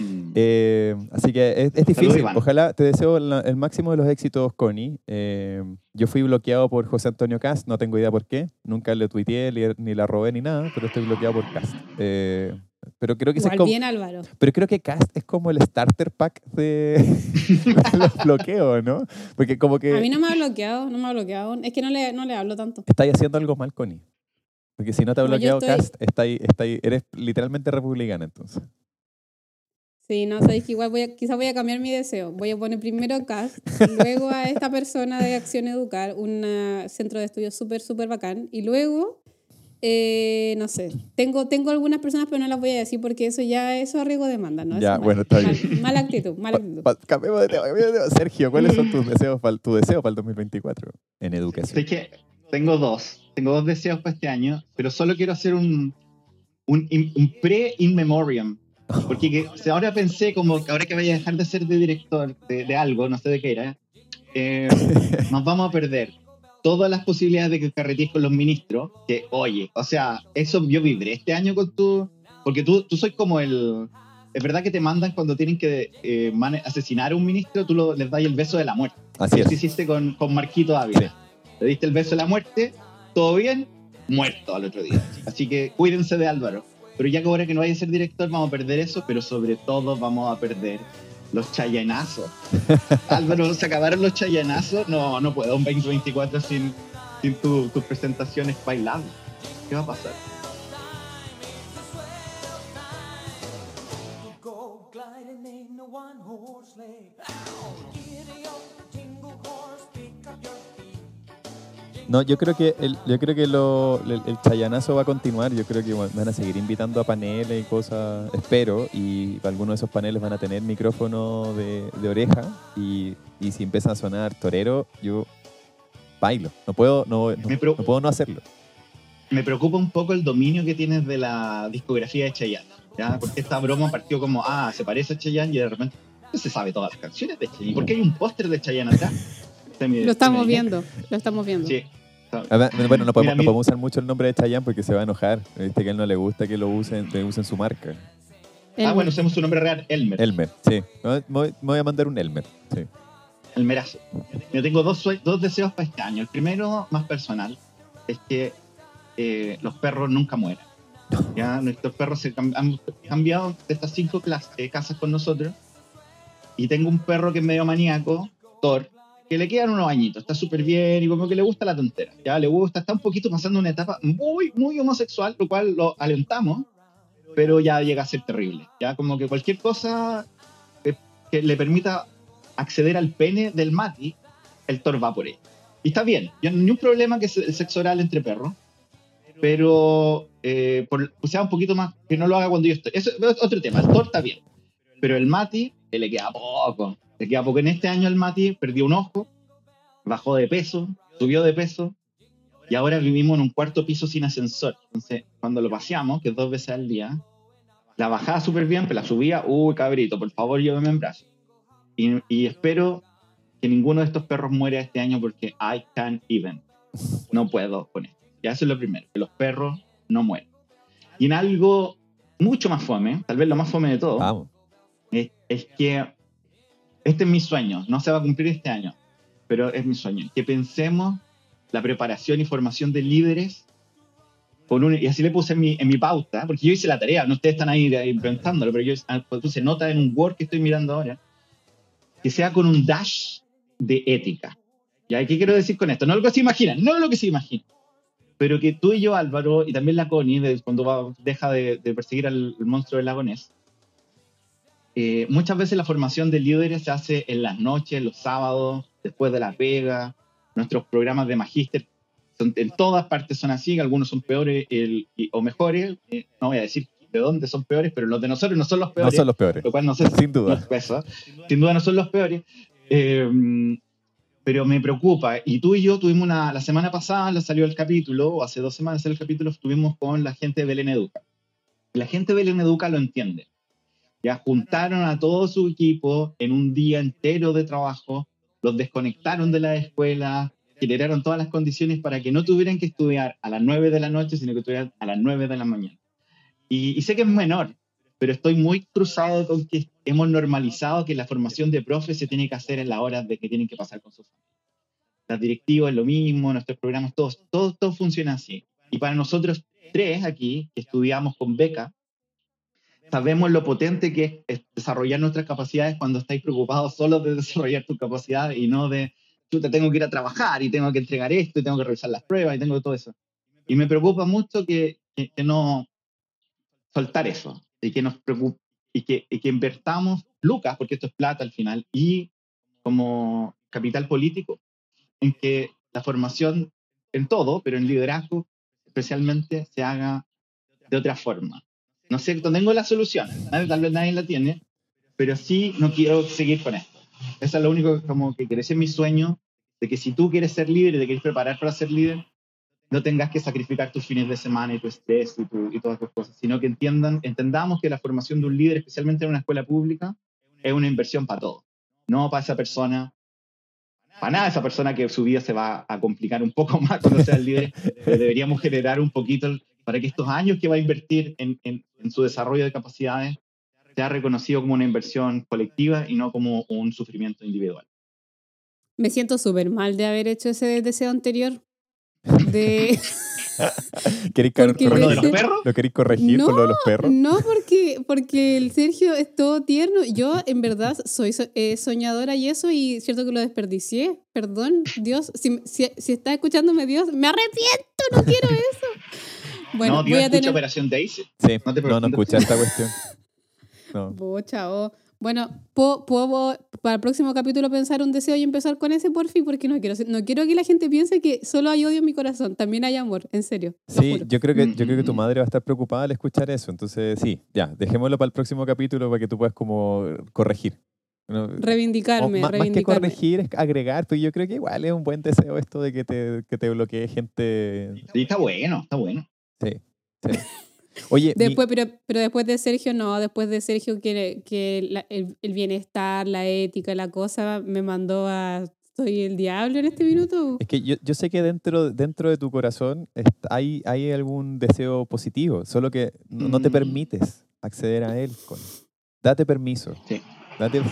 Mm. Eh, así que es, es difícil. Ojalá te deseo la- el máximo de los éxitos, Connie. Eh, yo fui bloqueado por José Antonio Cast, no tengo idea por qué. Nunca le tuiteé ni, ni la robé ni nada, pero estoy bloqueado por Cast. Eh, pero creo que es como, bien, Álvaro. pero creo que Cast es como el starter pack de, *laughs* de los bloqueos, ¿no? Porque como que A mí no me ha bloqueado, no me ha bloqueado. aún. Es que no le, no le hablo tanto. estáis haciendo algo mal, Connie. Porque si no te ha No, bloqueado estoy- Cast, estáis- estáis- eres literalmente republicana entonces. Sí, no, sabéis que igual voy a, quizás voy a cambiar mi deseo. Voy a poner primero a CAST, luego a esta persona de Acción Educar, un centro de estudios súper, súper bacán. Y luego, eh, no sé, tengo, tengo algunas personas, pero no las voy a decir porque eso ya eso arriesgo demanda, ¿no? Eso Ya, es mal. bueno, está Mal- bien. Mala actitud, mala actitud. Pa- cambiemos de tema, cambiemos de tema. Sergio, ¿cuáles son tus deseos para, tu deseo para el 2024 en educación? Sé que tengo dos, tengo dos deseos para este año, pero solo quiero hacer un, un, in- un pre-in memoriam. Porque que, o sea, ahora pensé como que ahora que vaya a dejar de ser de director de, de algo, no sé de qué era, eh, *laughs* nos vamos a perder todas las posibilidades de que carretees con los ministros. Que, oye, o sea, eso yo vibré este año con tu... Porque tú, tú soy como el... Es verdad que te mandan cuando tienen que eh, asesinar a un ministro, tú lo- les das el beso de la muerte. Así Eso es. hiciste con, con Marquito Ávila. Le diste el beso de la muerte, todo bien, muerto al otro día. Así que cuídense de Álvaro. Pero ya que ahora que no vaya a ser director, vamos a perder eso, pero sobre todo vamos a perder los chayanazos. *laughs* Álvaro, ¿se acabaron los chayanazos? No, no puedo un 2024 sin, sin tu- tus presentaciones bailables. ¿Qué va a pasar? No, yo creo que el, yo creo que lo, el, el chayanazo va a continuar. Yo creo que bueno, van a seguir invitando a paneles y cosas, espero. Y algunos de esos paneles van a tener micrófono de, de oreja. Y, y si empiezan a sonar torero, yo bailo. No puedo no, puedo no hacerlo. me preocupa un poco el dominio que tienes de la discografía de Chayanne, ¿ya? Porque esta broma partió como, ah, se parece a Chayanne y de repente se sabe todas las canciones de Chayanne. ¿Por qué hay un póster de Chayanne *laughs* me- Lo estamos viendo, lo estamos viendo. Sí. Bueno, no podemos, Mira, no podemos usar mucho el nombre de Chayanne porque se va a enojar. Viste que a él no le gusta que lo usen, que usen su marca. Ah, bueno, usemos su nombre real, Elmer. Elmer, sí. Me voy- me a mandar un Elmer. Sí. Elmerazo. Yo tengo dos, dos deseos para este año. El primero, más personal, es que eh, los perros nunca mueran. *laughs* Ya nuestros perros se han cambiado de estas cinco clas- eh, casas con nosotros. Y tengo un perro que es medio maníaco, Thor, que le quedan unos añitos, está súper bien y como que le gusta la tontera. Ya le gusta, está un poquito pasando una etapa muy, muy homosexual, lo cual lo alentamos, pero ya llega a ser terrible. Ya como que cualquier cosa que, que le permita acceder al pene del Mati, el Thor va por él. Y está bien, yo ni un problema que es el sexo oral entre perros, pero eh, por, o sea un poquito más, que no lo haga cuando yo estoy. Eso es otro tema, el Thor está bien, pero el Mati eh, le queda poco, queda poco. En este año el Mati perdió un ojo, bajó de peso, subió de peso, y ahora vivimos en un cuarto piso sin ascensor. Entonces, cuando lo paseamos, que es dos veces al día, la bajaba súper bien, pero la subía, uy, cabrito, por favor, lléveme en brazos. Y, y espero que ninguno de estos perros muera este año porque I can't even. No puedo con esto. Ya eso es lo primero, que los perros no mueren. Y en algo mucho más fome, tal vez lo más fome de todo, Vamos. es, es que este es mi sueño, no se va a cumplir este año, pero es mi sueño, que pensemos la preparación y formación de líderes con un, y así le puse en mi, en mi pauta, porque yo hice la tarea, no ustedes están ahí eh, implementándolo, pero yo ah, puse nota en un Word que estoy mirando ahora, que sea con un dash de ética. ¿Ya? ¿Qué quiero decir con esto? No lo que se imaginan, no lo que se imaginan, pero que tú y yo, Álvaro, y también la Connie, cuando va- deja de, de perseguir al, monstruo del lago Ness, eh, muchas veces la formación de líderes se hace en las noches, los sábados, después de la pega. Nuestros programas de magíster son, en todas partes son así, algunos son peores el- y- o mejores. eh, no voy a decir de dónde son peores, pero los de nosotros no son los No peores. son los peores. lo cual no sé Sin duda. Sin duda no son los peores. Eh, pero me preocupa. Y tú y yo tuvimos una, la semana pasada le salió el capítulo, o hace dos semanas salió el capítulo, estuvimos con la gente de Belén Educa. La gente de Belén Educa lo entiende. Ya juntaron a todo su equipo en un día entero de trabajo, los desconectaron de la escuela, generaron todas las condiciones para que no tuvieran que estudiar a las 9 de la noche, sino que estuvieran a las 9 de la mañana. Y, sé que es menor, pero estoy muy cruzado con que hemos normalizado que la formación de profes se tiene que hacer en las horas de que tienen que pasar con sus. Las directivas es lo mismo, nuestros programas, todos, todo, todo funciona así. Y para nosotros tres aquí, que estudiamos con beca, sabemos lo potente que es, es desarrollar nuestras capacidades cuando estáis preocupados solo de *laughs* desarrollar tus capacidades y no de, chuta, tengo que ir a trabajar y tengo que entregar esto y tengo que revisar las pruebas y tengo todo eso. Y me preocupa mucho que, que, que no soltar eso y que nos y que, y que invertamos lucas, porque esto es plata al final, y como capital político, en que la formación en todo, pero en liderazgo especialmente, se haga de otra forma. No sé, no tengo la solución, tal vez nadie la tiene, pero sí no quiero seguir con esto. Eso es lo único como que es mi sueño, de que si tú quieres ser líder y te quieres preparar para ser líder, no tengas que sacrificar tus fines de semana y tu estrés y, tu- y todas esas cosas, sino que entiendan, entendamos que la formación de un líder, especialmente en una escuela pública, es una inversión para todo, no para esa persona, para nada esa persona que su vida se va a complicar un poco *laughs* más cuando sea el líder, deberíamos generar un poquito para que estos años que va a invertir en- en su desarrollo de capacidades sea reconocido como una inversión colectiva y no como un sufrimiento individual. Me siento súper mal de haber hecho ese deseo anterior. De... *laughs* ¿Queréis corregir? ¿Lo de los perros? ¿Lo queréis corregir No, con lo de los perros? No, porque, porque el Sergio es todo tierno. Yo, *laughs* en verdad, soy so- eh, soñadora y eso, y cierto que lo desperdicié. Perdón, Dios, si, si, si está escuchándome Dios, me arrepiento, no quiero *laughs* eso. Bueno, no, Dios voy a escucha tener... Operación Daisy. Sí, No te no, no escuché esta cuestión. *laughs* No. Bocha, oh. Bueno, ¿puedo, puedo para el próximo capítulo pensar un deseo y empezar con ese por fin, porque no quiero, no quiero que la gente piense que solo hay odio en mi corazón, también hay amor, en serio. Sí, juro. yo creo, que, yo creo que tu madre va a estar preocupada al escuchar eso. Entonces, sí, ya, dejémoslo para el próximo capítulo para que tú puedas como corregir. ¿no? O Reivindicarme, ma- más, que reivindicarme. corregir, es agregar, pero yo creo que igual es un buen deseo esto de que te, que te bloquee gente. Sí, está bueno, está bueno. Sí, sí. Oye, mi- Después, pero, pero después de Sergio, no, después de Sergio que, que la- el, el bienestar, la ética, la cosa, me mandó a... Soy el diablo en este minuto. es que yo, yo sé que dentro, dentro de tu corazón hay, hay algún deseo positivo, solo que no, no te Mm. permites acceder a él. Connie. Date permiso. Sí. Date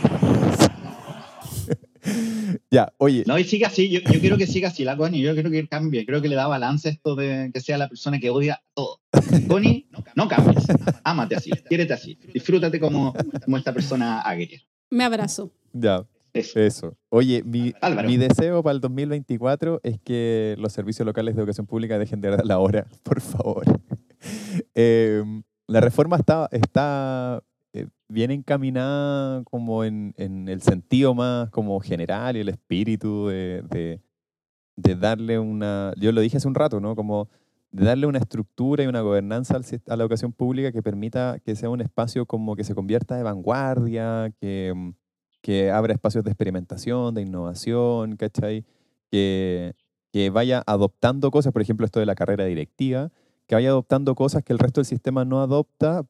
ya, oye, No, y sigue así, yo, yo quiero que siga así la Connie, yo quiero que cambie, creo que le da balance esto de que sea la persona que odia todo. Connie, *laughs* no cambies, ámate así, quiérete así, disfrútate como, como esta persona agria. Me abrazo. ya, Eso. Eso. Oye, mi, deseo para el 2024 es que los servicios locales de educación pública dejen de dar la hora, *laughs* por favor. *laughs* Eh, la reforma está, está bien encaminada como en, en el sentido más como general y el espíritu de, de- darle una, yo lo dije hace un rato, ¿no? Como darle una estructura y una gobernanza a la educación pública que permita que sea un espacio como que se convierta de vanguardia, que, mm, que abra espacios de experimentación, de innovación, ¿cachai? Que, que vaya adoptando cosas, por ejemplo, esto de la carrera directiva, que vaya adoptando cosas que el resto del sistema no adopta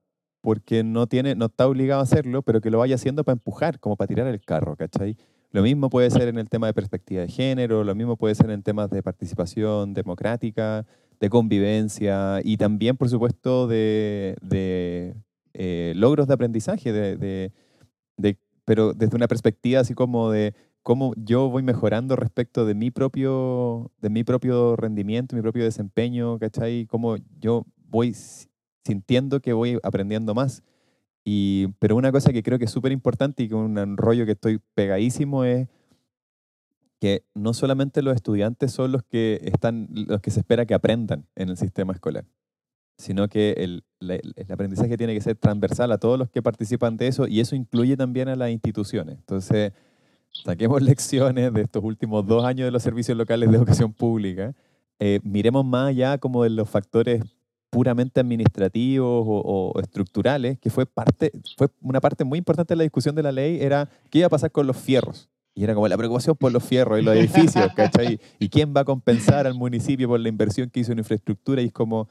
porque no, tiene, no está obligado a hacerlo, pero que lo vaya haciendo para empujar, como para tirar el carro, ¿cachai? Lo mismo puede ser en el tema de perspectiva de género, lo mismo puede ser en temas de participación democrática, de convivencia y también, por supuesto, de, de, eh, logros de aprendizaje, de, de- de- pero desde una perspectiva así como de cómo yo voy mejorando respecto de mi propio, de mi propio rendimiento, mi propio desempeño, ¿cachai? Cómo yo voy sintiendo que voy aprendiendo más. Y, pero una cosa que creo que es súper importante y con un rollo que estoy pegadísimo es que no solamente los estudiantes son los que están, los que se espera que aprendan en el sistema escolar, sino que el- el aprendizaje tiene que ser transversal a todos los que participan de eso y eso incluye también a las instituciones. Entonces, saquemos *laughs* lecciones de estos últimos dos años de los servicios locales de educación pública, eh, miremos más allá como de los factores puramente administrativos o, o estructurales, que fue, parte, fue una parte muy importante de la discusión de la ley, era qué iba a pasar con los fierros. Y era como la preocupación por los fierros y los edificios, ¿cachai? ¿Y quién va a compensar al municipio por la inversión que hizo en infraestructura? Y es como,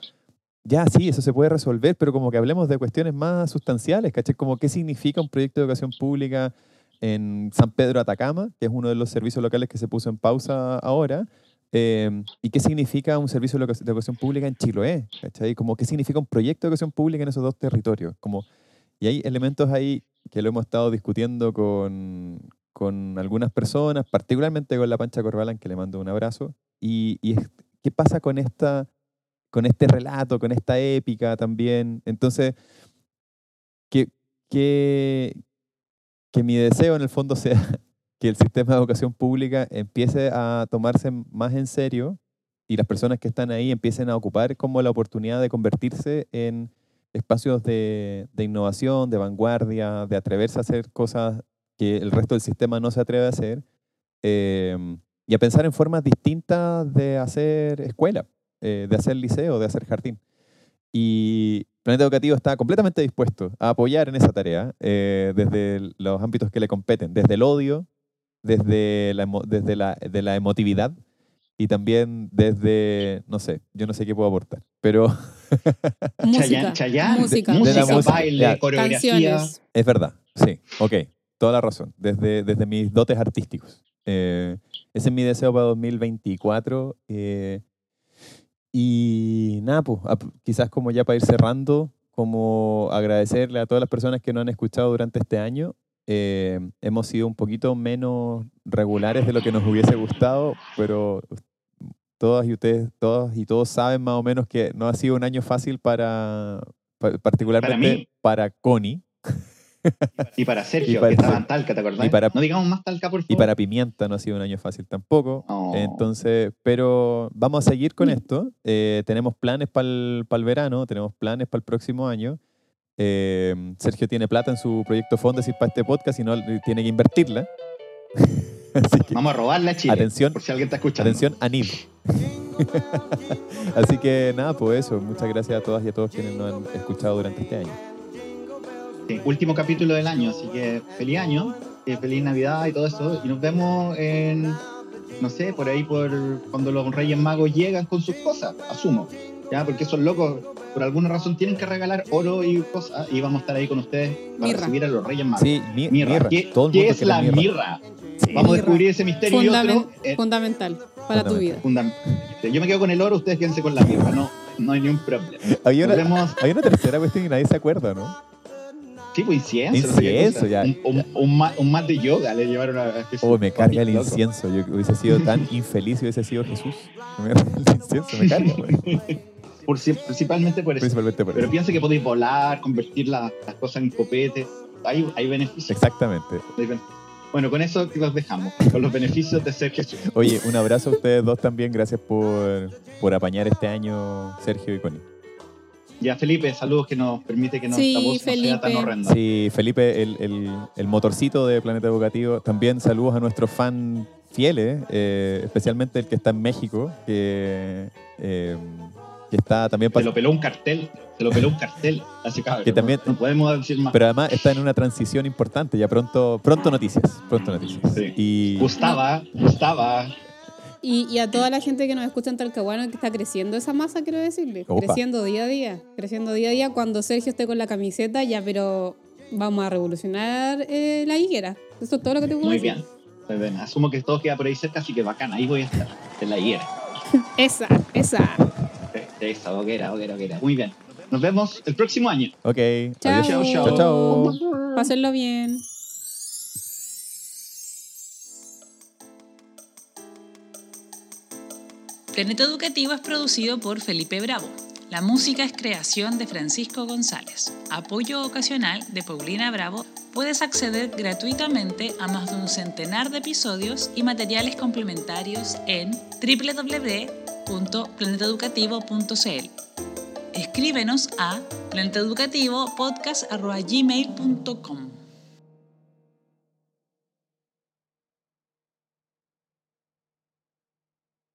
ya, sí, eso se puede resolver, pero como que hablemos de cuestiones más sustanciales, ¿cachai? Como qué significa un proyecto de educación pública en San Pedro Atacama, que es uno de los servicios locales que se puso en pausa ahora, eh, y qué significa un servicio de educa- de educación pública en Chiloé, ¿cachai? Como qué significa un proyecto de educación pública en esos dos territorios. Como, y hay elementos ahí que lo hemos estado discutiendo con, con algunas personas, particularmente con la Pancha Corbalán, que le mando un abrazo, y, y qué pasa con esta con este relato, con esta épica también. Entonces, que, que, que mi deseo en el fondo sea que el sistema de educación pública empiece a tomarse más en serio y las personas que están ahí empiecen a ocupar como la oportunidad de convertirse en espacios de, innovación, de vanguardia, de atreverse a hacer cosas que el resto del sistema no se atreve a hacer, eh, y a pensar en formas distintas de hacer escuela, eh, de hacer liceo, de hacer jardín. Y Planeta Educativo está completamente dispuesto a apoyar en esa tarea eh, desde los ámbitos que le competen, desde el odio, desde la, desde la, de la emotividad y también desde, no sé, yo no sé qué puedo aportar, pero *laughs* Música. Chayanne, música. de la música, música, baile, ya. coreografía. Canciones. es verdad, sí, ok, toda la razón, desde, desde mis dotes artísticos. Eh, ese es mi deseo para 2024. eh, y nada, pues, quizás como ya para ir cerrando, como agradecerle a todas las personas que nos han escuchado durante este año. Eh, hemos sido un poquito menos regulares de lo que nos hubiese gustado, pero todas y ustedes, todas y todos saben más o menos que no ha sido un año fácil para, pa- particularmente mí. para Connie Y para *laughs* Sergio, Y para que estaba en Talca, ¿te acordás? Y para- no digamos más Talca, por favor. y para Pimienta no ha sido un año fácil tampoco. Oh. Entonces, pero vamos a seguir con esto. Eh, tenemos planes para el verano, tenemos planes para el próximo año. Eh, Sergio tiene plata en su proyecto Fondesit para este podcast y no tiene que invertirla. *laughs* Así que, Vamos a robarla Chile. Atención. Por si alguien está escuchando. atención, Anil. *laughs* Así que nada, pues eso. Muchas gracias a todas y a todos quienes nos han escuchado durante este año. Sí, último capítulo del año, así que feliz año, eh, feliz Navidad y todo eso. Y nos vemos en, no sé, por ahí por cuando los Reyes Magos llegan con sus cosas, asumo. ¿Ya? Porque esos locos, por alguna razón, tienen que regalar oro y cosas. Y vamos a estar ahí con ustedes para Mirra. recibir a los Reyes Magos. Sí, mi- mirra. mirra. ¿Qué, Todo el qué mundo es la mirra. mirra? Sí. Vamos a descubrir ese misterio y Fundamen- otro. eh, fundamental para tu vida. fundam- Yo me quedo con el oro, ustedes quédense con la mirra. No, no hay ningún problema. Había Nos una, vemos. hay una tercera cuestión y nadie se acuerda, ¿no? Sí, pues incienso. Incienso, ya. Un, un, un ma- un mat de yoga le llevaron a. Jesús. Oh, me carga el incienso. Yo hubiese sido tan *laughs* infeliz si hubiese sido Jesús. Me- El incienso me carga, güey. *laughs* Por principalmente por eso. Principalmente por Pero eso. piensa que podéis volar, convertir la- las cosas en copete. Hay, hay beneficios. Exactamente. Bueno, con eso los dejamos. Con los beneficios de ser Jesús. Oye, un abrazo a ustedes dos también. Gracias por, por apañar este año, Sergio y Connie. Ya, Felipe, saludos que nos permite que Sí, nuestra voz no sea tan Felipe. horrenda. Sí, Felipe, el, el- el motorcito de Planeta Educativo. También saludos a nuestros fans fieles, eh, especialmente el que está en México, que, eh, que está también Se lo peló un cartel. Se lo peló un cartel. Así cabrón. Que también- no, podemos decir más. Pero además está en una transición importante. Ya pronto, pronto noticias. Pronto noticias. Sí. Y Gustaba, Gustava. Y, y a toda la gente que nos escucha en Talcahuano que está creciendo esa masa, quiero decirle. Opa. Creciendo día a día. Creciendo día a día. Cuando Sergio esté con la camiseta, ya, pero vamos a revolucionar eh, la higuera. Eso es todo lo que te puedo Muy decir. bien. Pues ven, asumo que todo queda por ahí cerca, así que bacán, ahí voy a estar, en la higuera. *laughs* Esa, esa. Esa, hoguera, hoguera, hoguera. Muy bien. Nos vemos el próximo año. Ok. Chao. Adiós. Chao, chao. Chao, chao. Pásenlo bien. Planeta Educativo es producido por Felipe Bravo. La música es creación de Francisco González. Apoyo ocasional de Paulina Bravo. Puedes acceder gratuitamente a más de un centenar de episodios y materiales complementarios en www.planetaeducativo.cl. Escríbenos a planeteducativopodcast.gmail.com.